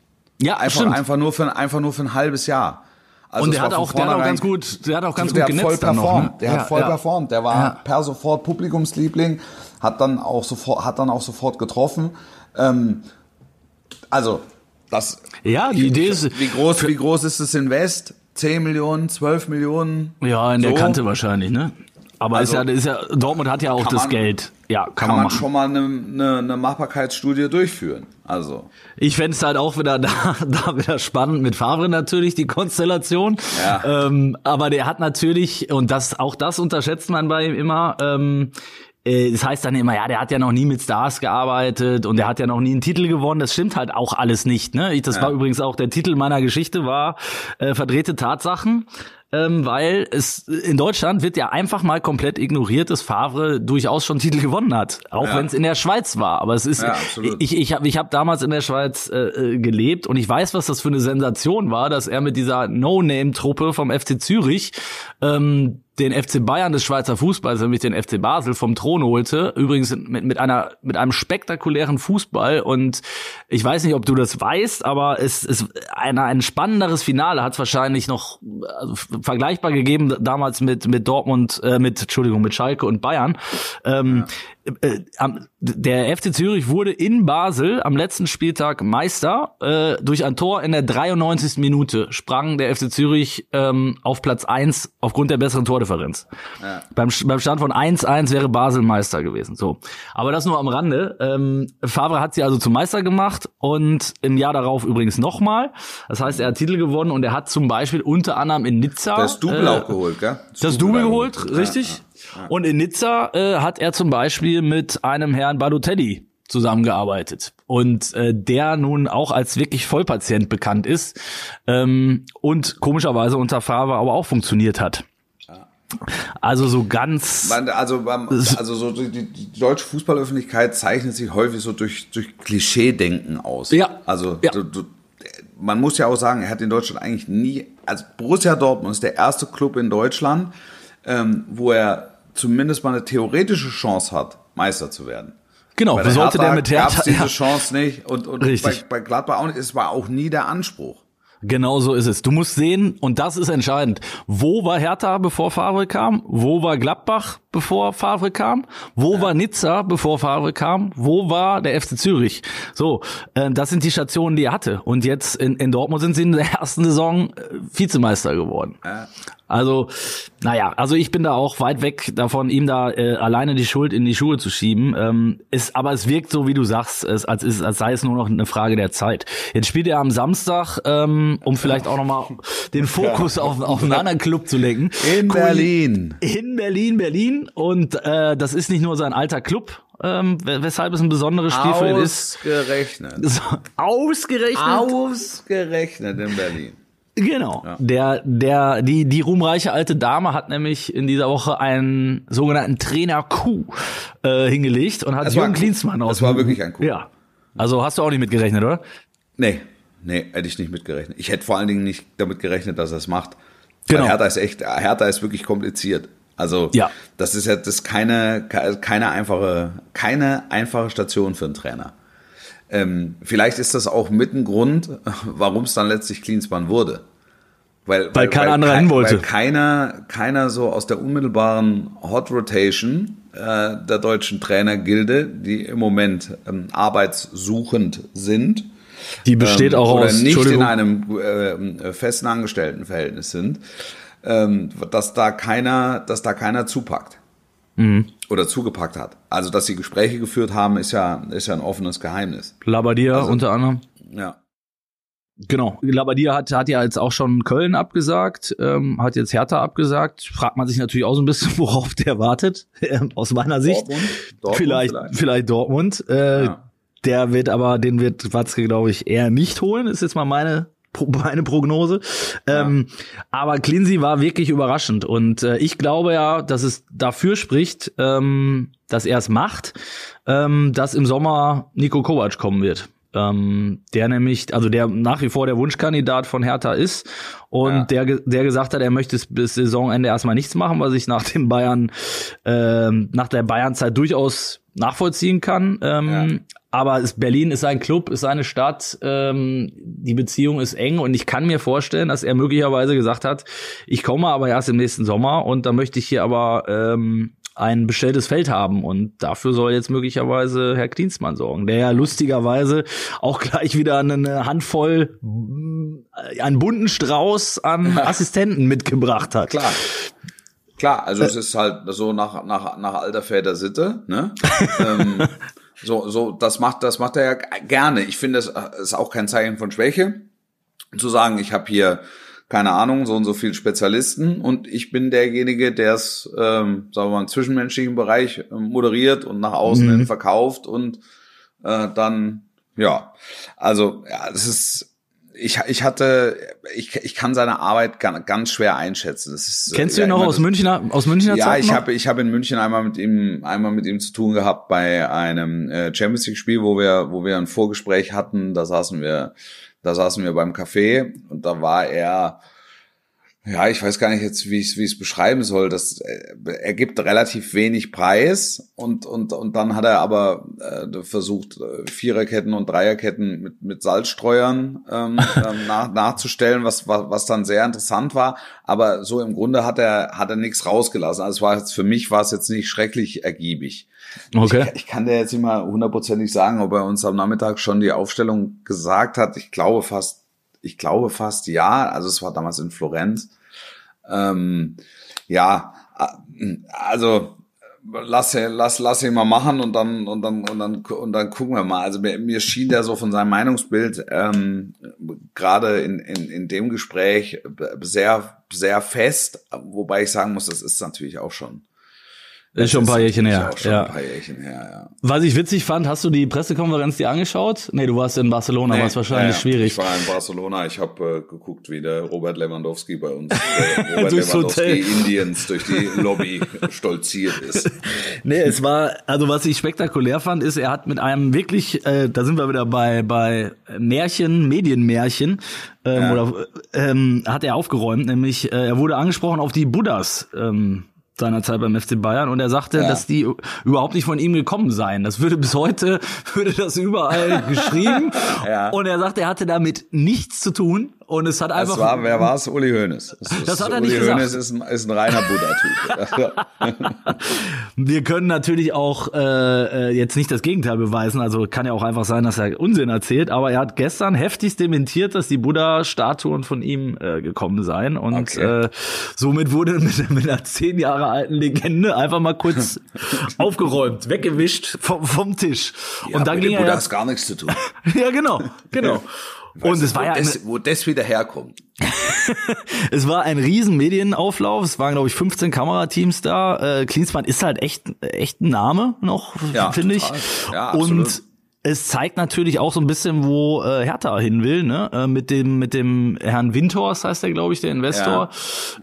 Ja, einfach, stimmt. einfach nur für, einfach nur für ein halbes Jahr. Also und der hat auch, der hat auch ganz gut, der hat auch ganz der gut hat voll performt. Noch, ne? Der ja, hat voll ja. performt. Der war ja. per sofort Publikumsliebling, hat dann auch sofort, hat dann auch sofort getroffen. Ähm, also das. Ja, die Idee ist. Wie groß, wie groß ist das Invest? 10 Millionen, 12 Millionen? Ja, in so. der Kante wahrscheinlich, ne? Aber also, ist ja, ist ja, Dortmund hat ja auch das man, Geld. Ja, kann, kann man, man schon mal eine, eine, eine Machbarkeitsstudie durchführen. Also. Ich fände es halt auch wieder da, da wieder spannend mit Favre natürlich, die Konstellation. Ja. Ähm, aber der hat natürlich, und das auch das unterschätzt man bei ihm immer, ähm, äh, das heißt dann immer, ja, der hat ja noch nie mit Stars gearbeitet und der hat ja noch nie einen Titel gewonnen. Das stimmt halt auch alles nicht. Ne? Ich, das ja. war übrigens auch der Titel meiner Geschichte, war äh, verdrehte Tatsachen. Ähm, weil es in Deutschland wird ja einfach mal komplett ignoriert, dass Favre durchaus schon Titel gewonnen hat, auch Ja. wenn es in der Schweiz war. Aber es ist, Ja, ich ich habe ich hab damals in der Schweiz äh, äh, gelebt und ich weiß, was das für eine Sensation war, dass er mit dieser No-Name-Truppe vom FC Zürich ähm, den FC Bayern des Schweizer Fußballs, nämlich den FC Basel, vom Thron holte. Übrigens mit, mit einer mit einem spektakulären Fußball. Und ich weiß nicht, ob du das weißt, aber es ist ein, ein spannenderes Finale hat es wahrscheinlich noch also, vergleichbar gegeben damals mit mit Dortmund, äh, mit Entschuldigung mit Schalke und Bayern. Ähm, äh, der FC Zürich wurde in Basel am letzten Spieltag Meister. Äh, durch ein Tor in der 93. Minute sprang der FC Zürich ähm, auf Platz 1 aufgrund der besseren Tordifferenz. Beim, beim Stand von 1-1 wäre Basel Meister gewesen. So, Aber das nur am Rande. Ähm, Favre hat sie also zum Meister gemacht und im Jahr darauf übrigens nochmal. Das heißt, er hat Titel gewonnen und er hat zum Beispiel unter anderem in Nizza Das Double äh, auch geholt, gell? das Double geholt, Ja, Und in Nizza äh, hat er zum Beispiel mit einem Herrn Balotelli zusammengearbeitet und äh, der nun auch als wirklich Vollpatient bekannt ist ähm, und komischerweise unter Favre aber auch funktioniert hat. Also so ganz Also, also so die, die, die deutsche Fußballöffentlichkeit zeichnet sich häufig so durch, durch Klischee-Denken aus. Ja. Also Ja. Du, du, man muss ja auch sagen, er hat in Deutschland eigentlich nie, also Borussia Dortmund ist der erste Club in Deutschland, ähm, wo er zumindest mal eine theoretische Chance hat, Meister zu werden. genau, Bei wie sollte der mit gab's Hertha diese ja, Chance nicht und, und Richtig. Bei, bei Gladbach auch nicht. Es war auch nie der Anspruch. Genau so ist es. Du musst sehen, und das ist entscheidend. Wo war Hertha, bevor Favre kam? Wo war Gladbach, bevor Favre kam? Wo war Nizza, bevor Favre kam? Wo war der FC Zürich? So, äh, das sind die Stationen, die er hatte. Und jetzt in, in Dortmund sind sie in der ersten Saison äh, Vizemeister geworden. Also, naja, also ich bin da auch weit weg davon, ihm da äh, alleine die Schuld in die Schuhe zu schieben. Ähm, ist, aber es wirkt so, wie du sagst, es, als, ist, als sei es nur noch eine Frage der Zeit. Jetzt spielt er am Samstag, ähm, um vielleicht auch nochmal den Fokus auf, auf einen anderen Club zu lenken. In Cool. Berlin. In Berlin, Berlin. Und äh, das ist nicht nur sein alter Club, ähm, we- weshalb es ein besonderes Spiel für ihn ist. Ausgerechnet. Ausgerechnet. Ausgerechnet in Berlin. Genau. Der, der, die, die ruhmreiche alte Dame hat nämlich in dieser Woche einen sogenannten Trainer-Coup äh, hingelegt und hat Das Jürgen Coup. Klinsmann aus. Das war wirklich ein Coup. Ja. Also hast du auch nicht mitgerechnet, oder? Nee, nee, hätte ich nicht mitgerechnet. Ich hätte vor allen Dingen nicht damit gerechnet, dass er es macht. Genau. Weil Hertha ist echt, Hertha ist wirklich kompliziert. Also, Ja. das ist ja, das ist keine, keine einfache, keine einfache Station für einen Trainer. Ähm, vielleicht ist das auch mit ein Grund, warum es dann letztlich Klinsmann wurde. Weil, Weil kein anderer kein- hin wollte. Weil keiner, keiner so aus der unmittelbaren Hot Rotation äh, der deutschen Trainergilde, die im Moment ähm, arbeitssuchend sind, Die besteht ähm, auch oder aus, nicht in einem äh, festen Angestelltenverhältnis sind, ähm, dass da keiner, dass da keiner zupackt Mhm. oder zugepackt hat. Also dass sie Gespräche geführt haben, ist ja ist ja ein offenes Geheimnis. Labadia Also- unter anderem. Ja. Genau. Labadia hat, hat ja jetzt auch schon Köln abgesagt, ähm, hat jetzt Hertha abgesagt. Fragt man sich natürlich auch so ein bisschen, worauf der wartet, ähm, aus meiner Sicht. Dortmund? Dortmund vielleicht, vielleicht, Dortmund. Äh, Ja. Der wird aber, den wird Watzke, glaube ich, eher nicht holen. Ist jetzt mal meine meine Prognose. Ähm, aber Clincy war wirklich überraschend und äh, ich glaube ja, dass es dafür spricht, ähm, dass er es macht, ähm, dass im Sommer Nico Kovac kommen wird. Ähm, der nämlich, also der nach wie vor der Wunschkandidat von Hertha ist und Ja. der, der gesagt hat, er möchte bis- bis Saisonende erstmal nichts machen, was ich nach dem Bayern, ähm, nach der Bayernzeit durchaus nachvollziehen kann. Ähm, Ja. Aber es, Berlin ist ein Club, ist eine Stadt, ähm, die Beziehung ist eng und ich kann mir vorstellen, dass er möglicherweise gesagt hat, ich komme aber erst im nächsten Sommer und da möchte ich hier aber ähm, ein bestelltes Feld haben und dafür soll jetzt möglicherweise Herr Klinsmann sorgen, der ja lustigerweise auch gleich wieder eine Handvoll, äh, einen bunten Strauß an Assistenten mitgebracht hat. Klar. Klar, also es ist halt so nach, nach, nach alter Väter Sitte, ne? ähm, so, so, das macht, das macht er ja gerne. Ich finde, es ist auch kein Zeichen von Schwäche, zu sagen, ich habe hier, keine Ahnung, so und so viel Spezialisten und ich bin derjenige, der es, ähm, sagen wir mal, im zwischenmenschlichen Bereich ähm, moderiert und nach außen hin verkauft und äh, dann, ja, also, ja, es ist, ich, ich hatte, ich, ich kann seine Arbeit ganz, schwer einschätzen. Das ist, Kennst du ihn noch aus Münchner, aus Münchner ja, Zeit? ich habe ich habe in München einmal mit ihm einmal mit ihm zu tun gehabt bei einem äh, Champions League Spiel, wo wir wo wir ein Vorgespräch hatten. Da saßen wir da saßen wir beim Café und da war er ja, ich weiß gar nicht jetzt, wie ich wie ich es beschreiben soll. Das äh, er gibt relativ wenig Preis und und und dann hat er aber äh, versucht äh, Viererketten und Dreierketten mit mit Salzstreuern ähm, ähm, nach, nachzustellen, was, was was dann sehr interessant war. Aber so im Grunde hat er hat er nichts rausgelassen. Also es war jetzt für mich war es jetzt nicht schrecklich ergiebig. Okay. Ich, ich kann dir jetzt nicht mal hundertprozentig sagen, ob er uns am Nachmittag schon die Aufstellung gesagt hat. Ich glaube fast, ich glaube fast ja. Also es war damals in Florenz. Ähm, ja, also lass, lass, lass ihn mal machen und dann und dann und dann und dann gucken wir mal. Also mir, mir schien der so von seinem Meinungsbild ähm, gerade in, in, in dem Gespräch sehr sehr fest, wobei ich sagen muss, das ist natürlich auch schon ist schon ein paar Jährchen her. Ja. paar Jährchen her, ja. Was ich witzig fand, hast du die Pressekonferenz dir angeschaut? Nee, du warst in Barcelona, war es wahrscheinlich ja, schwierig. Ich war in Barcelona, ich habe äh, geguckt, wie der Robert Lewandowski bei uns, der Robert Durchs Lewandowski Hotel. Indiens durch die Lobby stolziert ist. Nee, es war, also was ich spektakulär fand, ist, er hat mit einem wirklich, äh, da sind wir wieder bei, bei Märchen, Medienmärchen, ähm, Ja. oder ähm, hat er aufgeräumt, nämlich äh, er wurde angesprochen auf die Buddhas. Ähm, seiner Zeit beim FC Bayern und er sagte, Ja. dass die überhaupt nicht von ihm gekommen seien. Das würde bis heute, würde das überall geschrieben. Ja. Und er sagte, er hatte damit nichts zu tun und es hat einfach Das war, wer war es? Uli Hoeneß. Das, Das hat er Uli nicht gesagt. Hoeneß ist ein, ist ein reiner Buddha-Typ. Wir können natürlich auch äh, äh, jetzt nicht das Gegenteil beweisen, also kann ja auch einfach sein, dass er Unsinn erzählt, aber er hat gestern heftigst dementiert, dass die Buddha-Statuen von ihm äh, gekommen seien und Okay. äh, somit wurde mit, mit einer zehn Jahre alten Legende einfach mal kurz aufgeräumt, weggewischt vom, vom Tisch. und dann mit ging dem er Buddha ja, hat gar nichts zu tun. ja genau, genau. Und es war wo, ja das, wo das wieder herkommt. es war ein riesen Medienauflauf. Es waren, glaube ich, 15 Kamerateams da. Äh, Klinsmann ist halt echt, echt ein Name noch, Ja, finde ich. Ja, absolut. Und es zeigt natürlich auch so ein bisschen, wo äh, Hertha hin will, ne? Äh, mit dem, mit dem Herrn Windhorst heißt der, glaube ich, der Investor.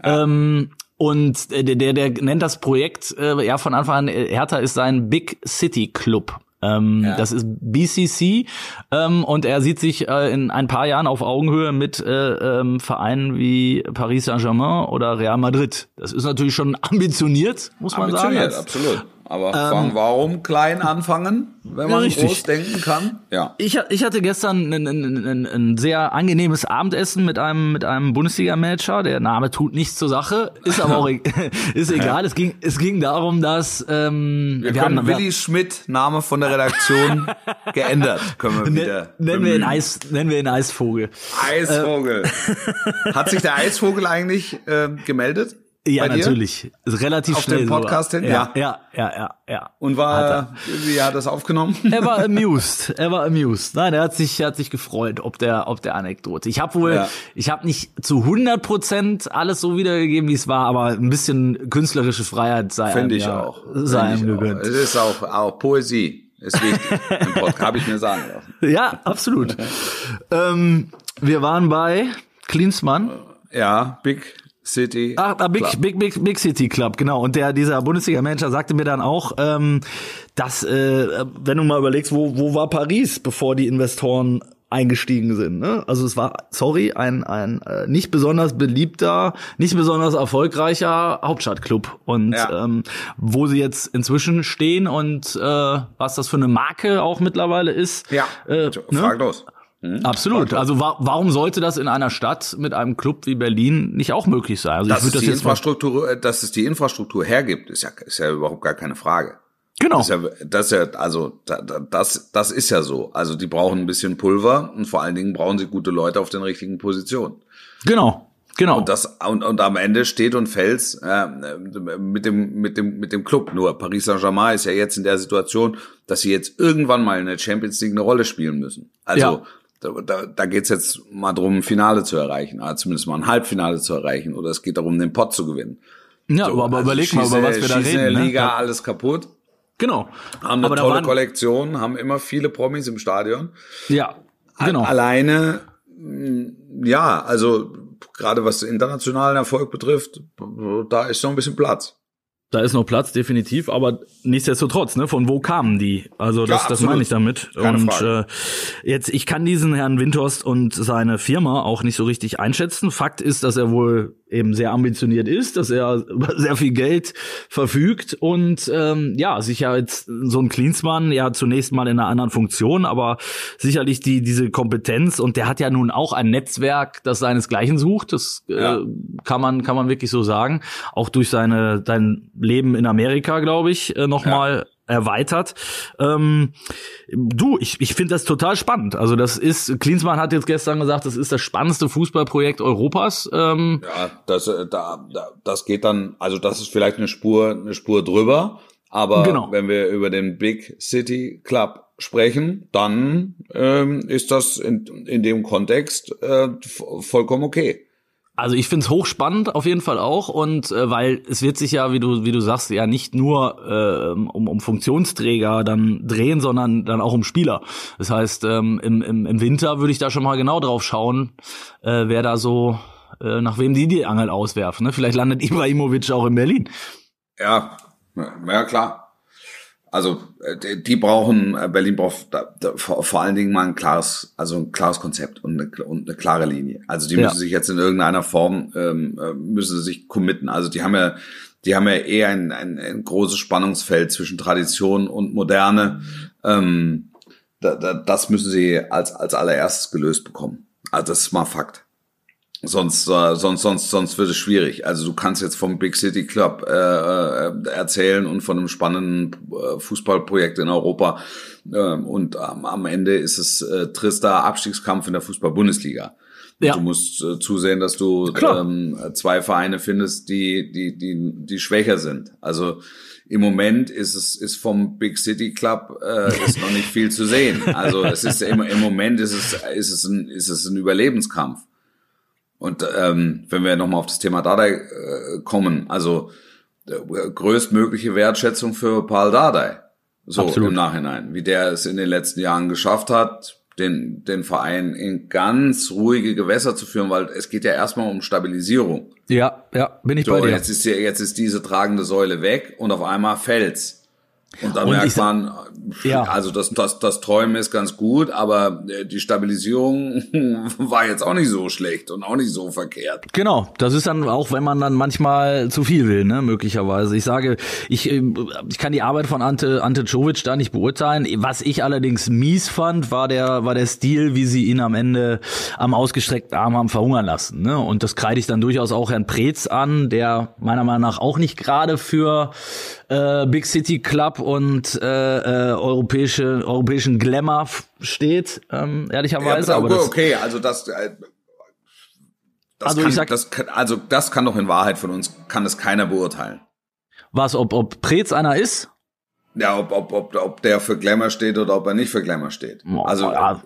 Ähm, und äh, der, der, der nennt das Projekt äh, ja von Anfang an, äh, Hertha ist sein Big City Club. Ähm, Ja. Das ist BCC ähm, und er sieht sich äh, in ein paar Jahren auf Augenhöhe mit äh, ähm, Vereinen wie Paris Saint-Germain oder Real Madrid. Das ist natürlich schon ambitioniert, muss man sagen. Ambitioniert, Als- absolut. Aber fragen, warum klein anfangen, wenn man richtig. groß denken kann? Ja. Ich, ich hatte gestern ein, ein, ein, ein sehr angenehmes Abendessen mit einem mit einem Bundesliga-Manager. Der Name tut nichts zur Sache, ist aber auch e- ist egal. Es ging es ging darum, dass ähm, Wir, können Willi Schmidt, Name von der Redaktion, geändert. Können wir wieder. Ne- nennen wir ihn. Eis nennen wir ihn Eisvogel. Eisvogel. Hat sich der Eisvogel eigentlich ähm, gemeldet? Ja, natürlich. Ist relativ Auf schnell. den Podcast sogar. hin? Ja, Ja. ja, ja, ja. ja. Und war, wie hat er das aufgenommen? Er war amused. Er war amused. Nein, er hat sich, er hat sich gefreut, ob der, ob der Anekdote. Ich habe wohl, Ja. ich habe nicht zu 100 Prozent alles so wiedergegeben, wie es war, aber ein bisschen künstlerische Freiheit sei Finde einem ich ja, auch. sei Finde einem gegönnt. Es ist auch, auch Poesie. Ist wichtig. Im Podcast habe ich mir sagen lassen. Ja, absolut. ähm, wir waren bei Klinsmann. Ja, Big City. Ach, ah, Big, Club. Big, Big, Big City Club, genau. Und der, dieser Bundesliga-Manager sagte mir dann auch, ähm, dass, äh, wenn du mal überlegst, wo, wo war Paris, bevor die Investoren eingestiegen sind. Ne? Also es war, sorry, ein, ein äh, nicht besonders beliebter, nicht besonders erfolgreicher Hauptstadtclub. Und Ja. ähm, wo sie jetzt inzwischen stehen und äh, was das für eine Marke auch mittlerweile ist. Ja, äh, ne? fraglos. Absolut. Also wa warum sollte das in einer Stadt mit einem Club wie Berlin nicht auch möglich sein? Also Dass ich es würde die das jetzt Infrastruktur, äh, dass es die Infrastruktur hergibt, ist ja, ist ja überhaupt gar keine Frage. genau. Das ist ja, das ist ja also da- da- das, das ist ja so. Also die brauchen ein bisschen Pulver und vor allen Dingen brauchen sie gute Leute auf den richtigen Positionen. Genau, genau. Und das und, und am Ende steht und fällt äh, mit dem mit dem mit dem Club. Nur Paris Saint-Germain ist ja jetzt in der Situation, dass sie jetzt irgendwann mal in der Champions League eine Rolle spielen müssen. Also Ja. Da, da, da geht's jetzt mal drum, ein Finale zu erreichen, oder zumindest mal ein Halbfinale zu erreichen, oder es geht darum, den Pot zu gewinnen. ja, So, aber also überleg mal, über was wir da reden. der Ne? Liga alles kaputt. genau. Haben eine aber tolle Kollektion, haben immer viele Promis im Stadion. Ja, genau. Alleine Ja, also gerade was internationalen Erfolg betrifft, da ist noch ein bisschen Platz. Da ist noch Platz, definitiv, aber nichtsdestotrotz, ne, von wo kamen die? Also das, ja, das meine ich damit. Keine und Frage. äh, jetzt, ich kann diesen Herrn Windhorst und seine Firma auch nicht so richtig einschätzen. Fakt ist, dass er wohl eben sehr ambitioniert ist, dass er über sehr viel Geld verfügt und ähm, ja, sicher jetzt so ein Klinsmann ja zunächst mal in einer anderen Funktion, aber sicherlich die diese Kompetenz und der hat ja nun auch ein Netzwerk, das seinesgleichen sucht. Das äh, ja. äh, kann man kann man wirklich so sagen, auch durch seine sein Leben in Amerika, glaube ich, äh, noch ja. erweitert. Ähm, du, ich, ich finde das total spannend. Also das ist, Klinsmann hat jetzt gestern gesagt, das ist das spannendste Fußballprojekt Europas. Ähm, ja, das, äh, da, da, das geht dann, also das ist vielleicht eine Spur, eine Spur drüber. Aber genau. wenn wir über den Big City Club sprechen, dann ähm, ist das in, in dem Kontext äh, vollkommen okay. Also ich find's hochspannend auf jeden Fall auch und äh, weil es wird sich ja, wie du wie du sagst, ja nicht nur äh, um, um Funktionsträger dann drehen, sondern dann auch um Spieler. Das heißt, ähm, im, im, im Winter würde ich da schon mal genau drauf schauen, äh, wer da so äh, nach wem die die Angel auswerfen. Ne? Vielleicht landet Ibrahimovic auch in Berlin. Ja, ja klar. Also äh, die brauchen, äh, Berlin braucht da, da, vor, allen Dingen mal ein klares, also ein klares Konzept und eine, und eine klare Linie. Also die ja. müssen sich jetzt in irgendeiner Form, ähm, äh, müssen sie sich committen. Also die haben ja, die haben ja eher ein, ein, ein großes Spannungsfeld zwischen Tradition und Moderne. Ähm, da, da, das müssen sie als, als allererstes gelöst bekommen. Also das ist mal Fakt. Sonst, äh, sonst, sonst, sonst wird es schwierig. Also du kannst jetzt vom Big City Club äh, äh, erzählen und von einem spannenden äh, Fußballprojekt in Europa. Äh, und ähm, am Ende ist es äh, trister Abstiegskampf in der Fußball-Bundesliga. Ja. Du musst äh, zusehen, dass du ähm, zwei Vereine findest, die, die, die, die schwächer sind. Also im Moment ist es ist vom Big City Club äh, ist noch nicht viel zu sehen. Also es ist im, im Moment ist es ist es ein ist es ein Überlebenskampf. Und ähm, wenn wir nochmal auf das Thema Dardai äh, kommen, also äh, größtmögliche Wertschätzung für Paul Dardai. So Absolut. im Nachhinein, wie der es in den letzten Jahren geschafft hat, den, den Verein in ganz ruhige Gewässer zu führen, weil es geht ja erstmal um Stabilisierung. Ja, ja, bin ich so, bei dir. Jetzt ist, jetzt ist diese tragende Säule weg und auf einmal fällt's. Und dann und merkt man, ja. also das, das, das Träumen ist ganz gut, aber äh, die Stabilisierung war jetzt auch nicht so schlecht und auch nicht so verkehrt. Genau, das ist dann auch, wenn man dann manchmal zu viel will, ne, möglicherweise. Ich sage, ich, äh, ich kann die Arbeit von Ante, Ante Czovic da nicht beurteilen. Was ich allerdings mies fand, war der, war der Stil, wie sie ihn am Ende am ausgestreckten Arm haben verhungern lassen. Ne? Und das kreide ich dann durchaus auch Herrn Preetz an, der meiner Meinung nach auch nicht gerade für äh, Big City Club und äh, äh, europäische, europäischen Glamour steht, ähm, ehrlicherweise. Ja, aber das, okay, also das, äh, das, also kann, sag, das kann, also das kann doch in Wahrheit von uns, kann das keiner beurteilen. Was, ob, ob Preetz einer ist? Ja, ob, ob, ob, ob der für Glamour steht oder ob er nicht für Glamour steht. Also ja,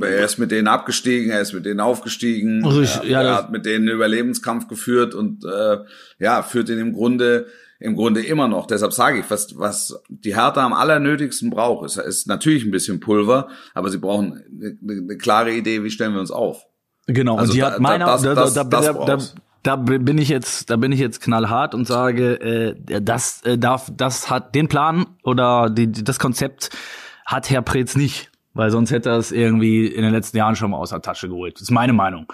äh, er ist mit denen abgestiegen, er ist mit denen aufgestiegen, ich, er, ja, er hat mit denen einen Überlebenskampf geführt und äh, ja, führt ihn im Grunde im Grunde immer noch. Deshalb sage ich, was, was die Hertha am allernötigsten braucht, ist, ist natürlich ein bisschen Pulver, aber sie brauchen eine, eine klare Idee, wie stellen wir uns auf. Genau, also und die hat meiner, das, das, da, da, da, da bin ich jetzt, da bin ich jetzt knallhart und sage, äh, das äh, darf, das hat den Plan oder die, das Konzept hat Herr Preetz nicht weil sonst hätte er es irgendwie in den letzten Jahren schon mal aus der Tasche geholt. Das ist meine Meinung.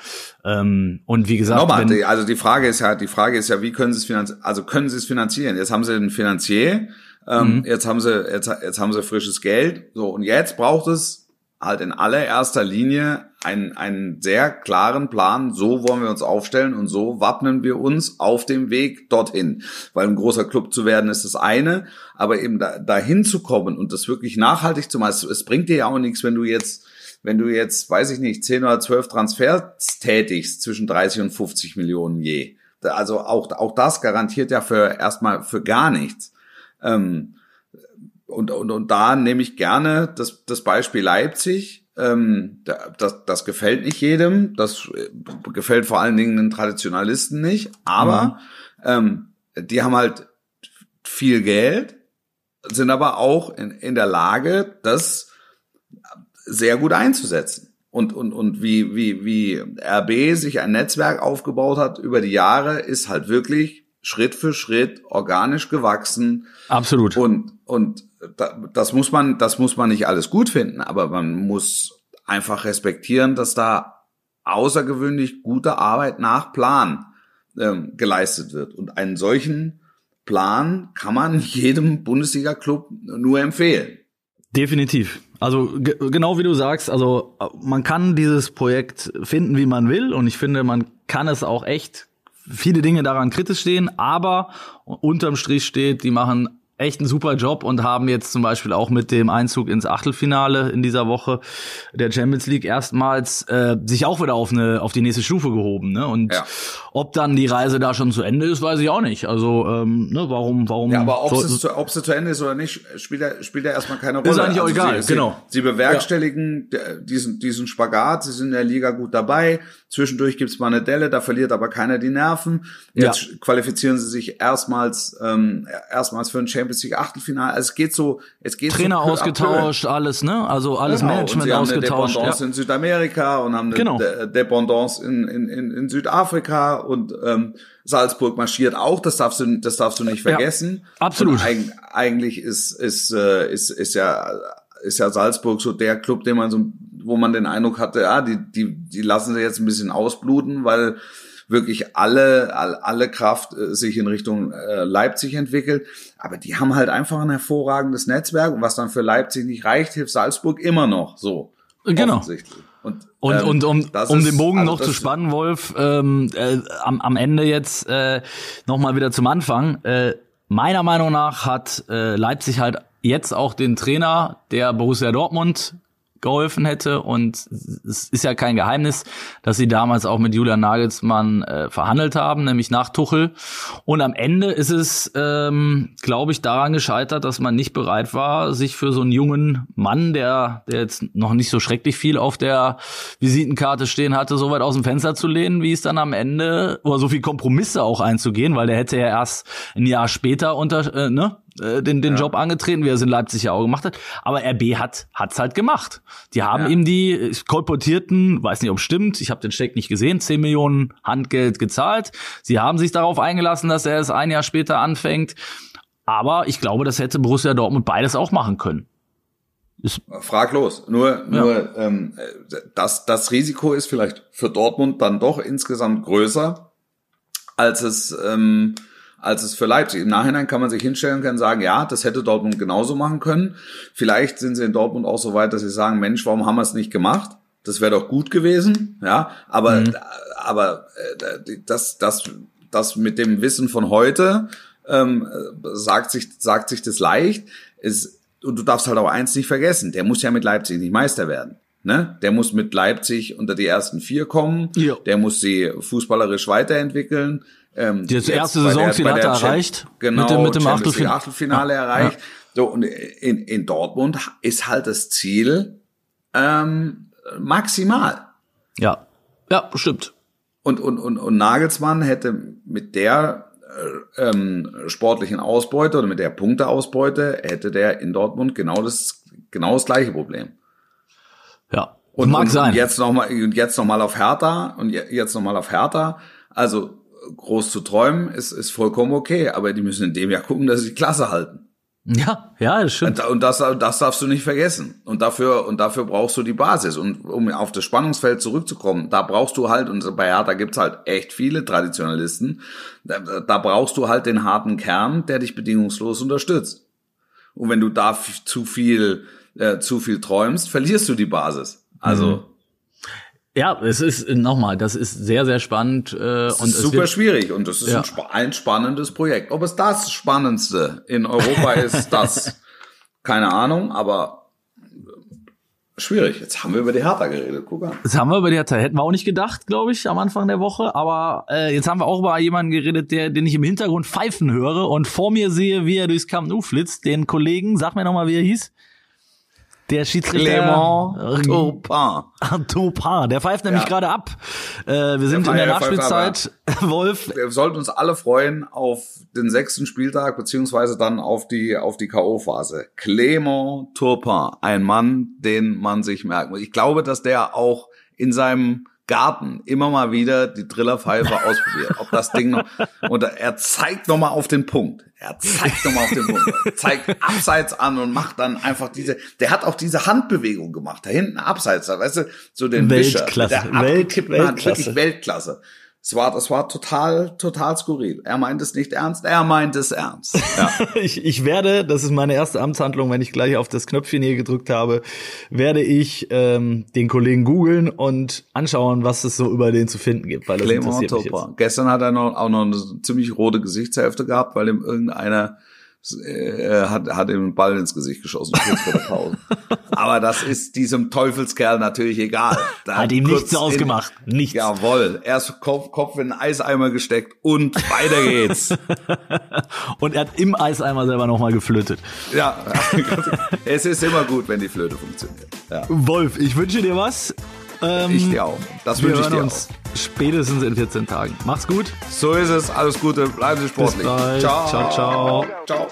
Ähm, und wie gesagt, Nochmal, wenn, also die Frage ist ja, die Frage ist ja, wie können sie es finanzieren? Also können sie es finanzieren? Jetzt haben sie einen Finanzier, ähm, mhm. jetzt haben sie jetzt, jetzt haben sie frisches Geld, so und jetzt braucht es halt in allererster Linie einen, einen sehr klaren Plan, so wollen wir uns aufstellen und so wappnen wir uns auf dem Weg dorthin. Weil ein großer Club zu werden ist das eine, aber eben da, dahin zu kommen und das wirklich nachhaltig zu machen, es bringt dir ja auch nichts, wenn du jetzt wenn du jetzt, weiß ich nicht, 10 oder 12 Transfers tätigst zwischen 30 und 50 Millionen je. Also auch, auch das garantiert ja für erstmal für gar nichts. Ähm, und, und, und da nehme ich gerne das, das Beispiel Leipzig. Ähm, das, das gefällt nicht jedem. Das äh, gefällt vor allen Dingen den Traditionalisten nicht. Aber mhm. ähm, die haben halt viel Geld, sind aber auch in, in der Lage, das sehr gut einzusetzen. und, und, und wie, wie, wie RB sich ein Netzwerk aufgebaut hat über die Jahre, ist halt wirklich Schritt für Schritt organisch gewachsen. Absolut. Und, und das muss man, das muss man nicht alles gut finden, aber man muss einfach respektieren, dass da außergewöhnlich gute Arbeit nach Plan ähm, geleistet wird. Und einen solchen Plan kann man jedem Bundesliga-Club nur empfehlen. Definitiv. Also genau wie du sagst, also man kann dieses Projekt finden, wie man will, und ich finde, man kann es auch echt viele Dinge daran kritisch stehen, aber unterm Strich steht, die machen echt einen super Job und haben jetzt zum Beispiel auch mit dem Einzug ins Achtelfinale in dieser Woche der Champions League erstmals äh, sich auch wieder auf eine auf die nächste Stufe gehoben. Ne? Und ja. ob dann die Reise da schon zu Ende ist, weiß ich auch nicht. Also ähm, ne, warum warum? Ja, aber ob so, es zu, ob sie zu Ende ist oder nicht, spielt ja spielt ja erstmal keine Rolle. Ist eigentlich auch also egal. Sie, genau. Sie, sie bewerkstelligen ja. diesen diesen Spagat. Sie sind in der Liga gut dabei. Zwischendurch gibt's mal eine Delle, da verliert aber keiner die Nerven. Jetzt ja. qualifizieren sie sich erstmals ähm, erstmals für ein Champions League Achtelfinale. Also es geht so, es geht Trainer so ausgetauscht, alles, ne? Also alles genau. Management und sie ausgetauscht. Haben eine Dependance ja. in Südamerika und haben eine genau. Dependance in, in, in, in Südafrika und ähm, Salzburg marschiert auch. Das darfst du, das darfst du nicht vergessen. Ja, absolut. Eig eigentlich ist ist äh, ist ist ja ist ja Salzburg so der Club, den man so, wo man den Eindruck hatte, ja, die die die lassen sie jetzt ein bisschen ausbluten, weil wirklich alle, alle, Kraft äh, sich in Richtung äh, Leipzig entwickelt. Aber die haben halt einfach ein hervorragendes Netzwerk und was dann für Leipzig nicht reicht, hilft Salzburg immer noch so. Genau. Und, und, ähm, und um, um den Bogen also noch zu spannen, Wolf, ähm, äh, am, am Ende jetzt äh, nochmal wieder zum Anfang. Äh, meiner Meinung nach hat äh, Leipzig halt jetzt auch den Trainer, der Borussia Dortmund geholfen hätte. Und es ist ja kein Geheimnis, dass sie damals auch mit Julian Nagelsmann äh, verhandelt haben, nämlich nach Tuchel. Und am Ende ist es, ähm, glaube ich, daran gescheitert, dass man nicht bereit war, sich für so einen jungen Mann, der, der jetzt noch nicht so schrecklich viel auf der Visitenkarte stehen hatte, so weit aus dem Fenster zu lehnen, wie es dann am Ende, oder so viel Kompromisse auch einzugehen, weil der hätte ja erst ein Jahr später unter, äh, ne, äh, den, den ja. Job angetreten, wie er es in Leipzig ja auch gemacht hat. Aber RB hat hat's halt gemacht. Die haben ja. ihm die kolportierten, weiß nicht, ob stimmt, ich habe den Steck nicht gesehen, 10 Millionen Handgeld gezahlt. Sie haben sich darauf eingelassen, dass er es ein Jahr später anfängt. Aber ich glaube, das hätte Borussia Dortmund beides auch machen können. Ist Fraglos. Nur, nur ja. ähm, das, das Risiko ist vielleicht für Dortmund dann doch insgesamt größer, als es ähm, als es für Leipzig. Im Nachhinein kann man sich hinstellen und kann sagen, ja, das hätte Dortmund genauso machen können. Vielleicht sind sie in Dortmund auch so weit, dass sie sagen, Mensch, warum haben wir es nicht gemacht? Das wäre doch gut gewesen, ja. Aber, mhm. aber äh, das, das, das mit dem Wissen von heute ähm, sagt sich, sagt sich das leicht. Ist, und du darfst halt auch eins nicht vergessen: Der muss ja mit Leipzig nicht Meister werden. Ne? Der muss mit Leipzig unter die ersten vier kommen. Ja. Der muss sie fußballerisch weiterentwickeln. Ähm, das erste Saisonziel hat er erreicht. Genau, mit dem, mit dem Achtelfinale, Achtelfinale ja. erreicht. So, und in, in Dortmund ist halt das Ziel ähm, maximal. Ja, ja, stimmt. Und, und, und, und Nagelsmann hätte mit der äh, ähm, sportlichen Ausbeute oder mit der Punkteausbeute hätte der in Dortmund genau das genau das gleiche Problem. Ja, und mag und, sein. Und jetzt noch mal jetzt noch mal auf Hertha und jetzt noch mal auf Hertha. Also groß zu träumen, ist, ist vollkommen okay, aber die müssen in dem Jahr gucken, dass sie die Klasse halten. Ja, ja, das stimmt. Und das, das darfst du nicht vergessen. Und dafür, und dafür brauchst du die Basis. Und um auf das Spannungsfeld zurückzukommen, da brauchst du halt, und bei Hertha gibt's halt echt viele Traditionalisten, da, da brauchst du halt den harten Kern, der dich bedingungslos unterstützt. Und wenn du da zu viel, äh, zu viel träumst, verlierst du die Basis. Also, mhm. Ja, es ist nochmal, das ist sehr, sehr spannend. Äh, und ist super wird, schwierig und das ist ja. ein, spannendes Projekt. Ob es das Spannendste in Europa ist, das keine Ahnung, aber schwierig. Jetzt haben wir über die Hertha geredet, guck mal. Jetzt haben wir über die Hertha. Hätten wir auch nicht gedacht, glaube ich, am Anfang der Woche. Aber äh, jetzt haben wir auch über jemanden geredet, der, den ich im Hintergrund pfeifen höre und vor mir sehe, wie er durchs Camp Nou flitzt. Den Kollegen, sag mir nochmal, wie er hieß. Der Schiedsrichter Clément Turpin. Turpin, der pfeift nämlich Ja. gerade ab. Äh, wir sind in der Nachspielzeit. Wolf, Wir sollten uns alle freuen auf den sechsten Spieltag, beziehungsweise dann auf die, auf die K.O.-Phase. Clément Turpin, ein Mann, den man sich merken muss. Ich glaube, dass der auch in seinem Garten immer mal wieder die Trillerpfeife ausprobiert. Ob das Ding noch, und er zeigt nochmal auf den Punkt. Er zeigt nochmal auf den Punkt. Er zeigt abseits an und macht dann einfach diese, der hat auch diese Handbewegung gemacht. Da hinten abseits, da weißt du, so den Weltklasse. Wischer, der Welt- abgekippten Hand, Weltklasse. wirklich Weltklasse. Es war, das war total, total skurril. Er meint es nicht ernst, er meint es ernst. Ja. ich, ich werde, das ist meine erste Amtshandlung, wenn ich gleich auf das Knöpfchen hier gedrückt habe, werde ich ähm, den Kollegen googeln und anschauen, was es so über den zu finden gibt, weil das Clement interessiert jetzt. Gestern hat er noch, auch noch eine ziemlich rote Gesichtshälfte gehabt, weil ihm irgendeiner äh, hat, hat ihm einen Ball ins Gesicht geschossen kurz vor der Pause. Aber das ist diesem Teufelskerl natürlich egal. Da Hat ihm nichts ausgemacht. Nichts. Jawohl. Erst Kopf, Kopf in den Eiseimer gesteckt und weiter geht's. Und er hat im Eiseimer selber nochmal geflötet. ja. Es ist immer gut, wenn die Flöte funktioniert. Ja. Wolf, ich wünsche dir was. Ähm, Ich dir auch. Das wünsche ich dir uns spätestens in 14 Tagen. Mach's gut. auch. So ist es. Alles Gute. Bleiben Sie Bis sportlich. bald. Ciao. ciao. ciao. Ciao.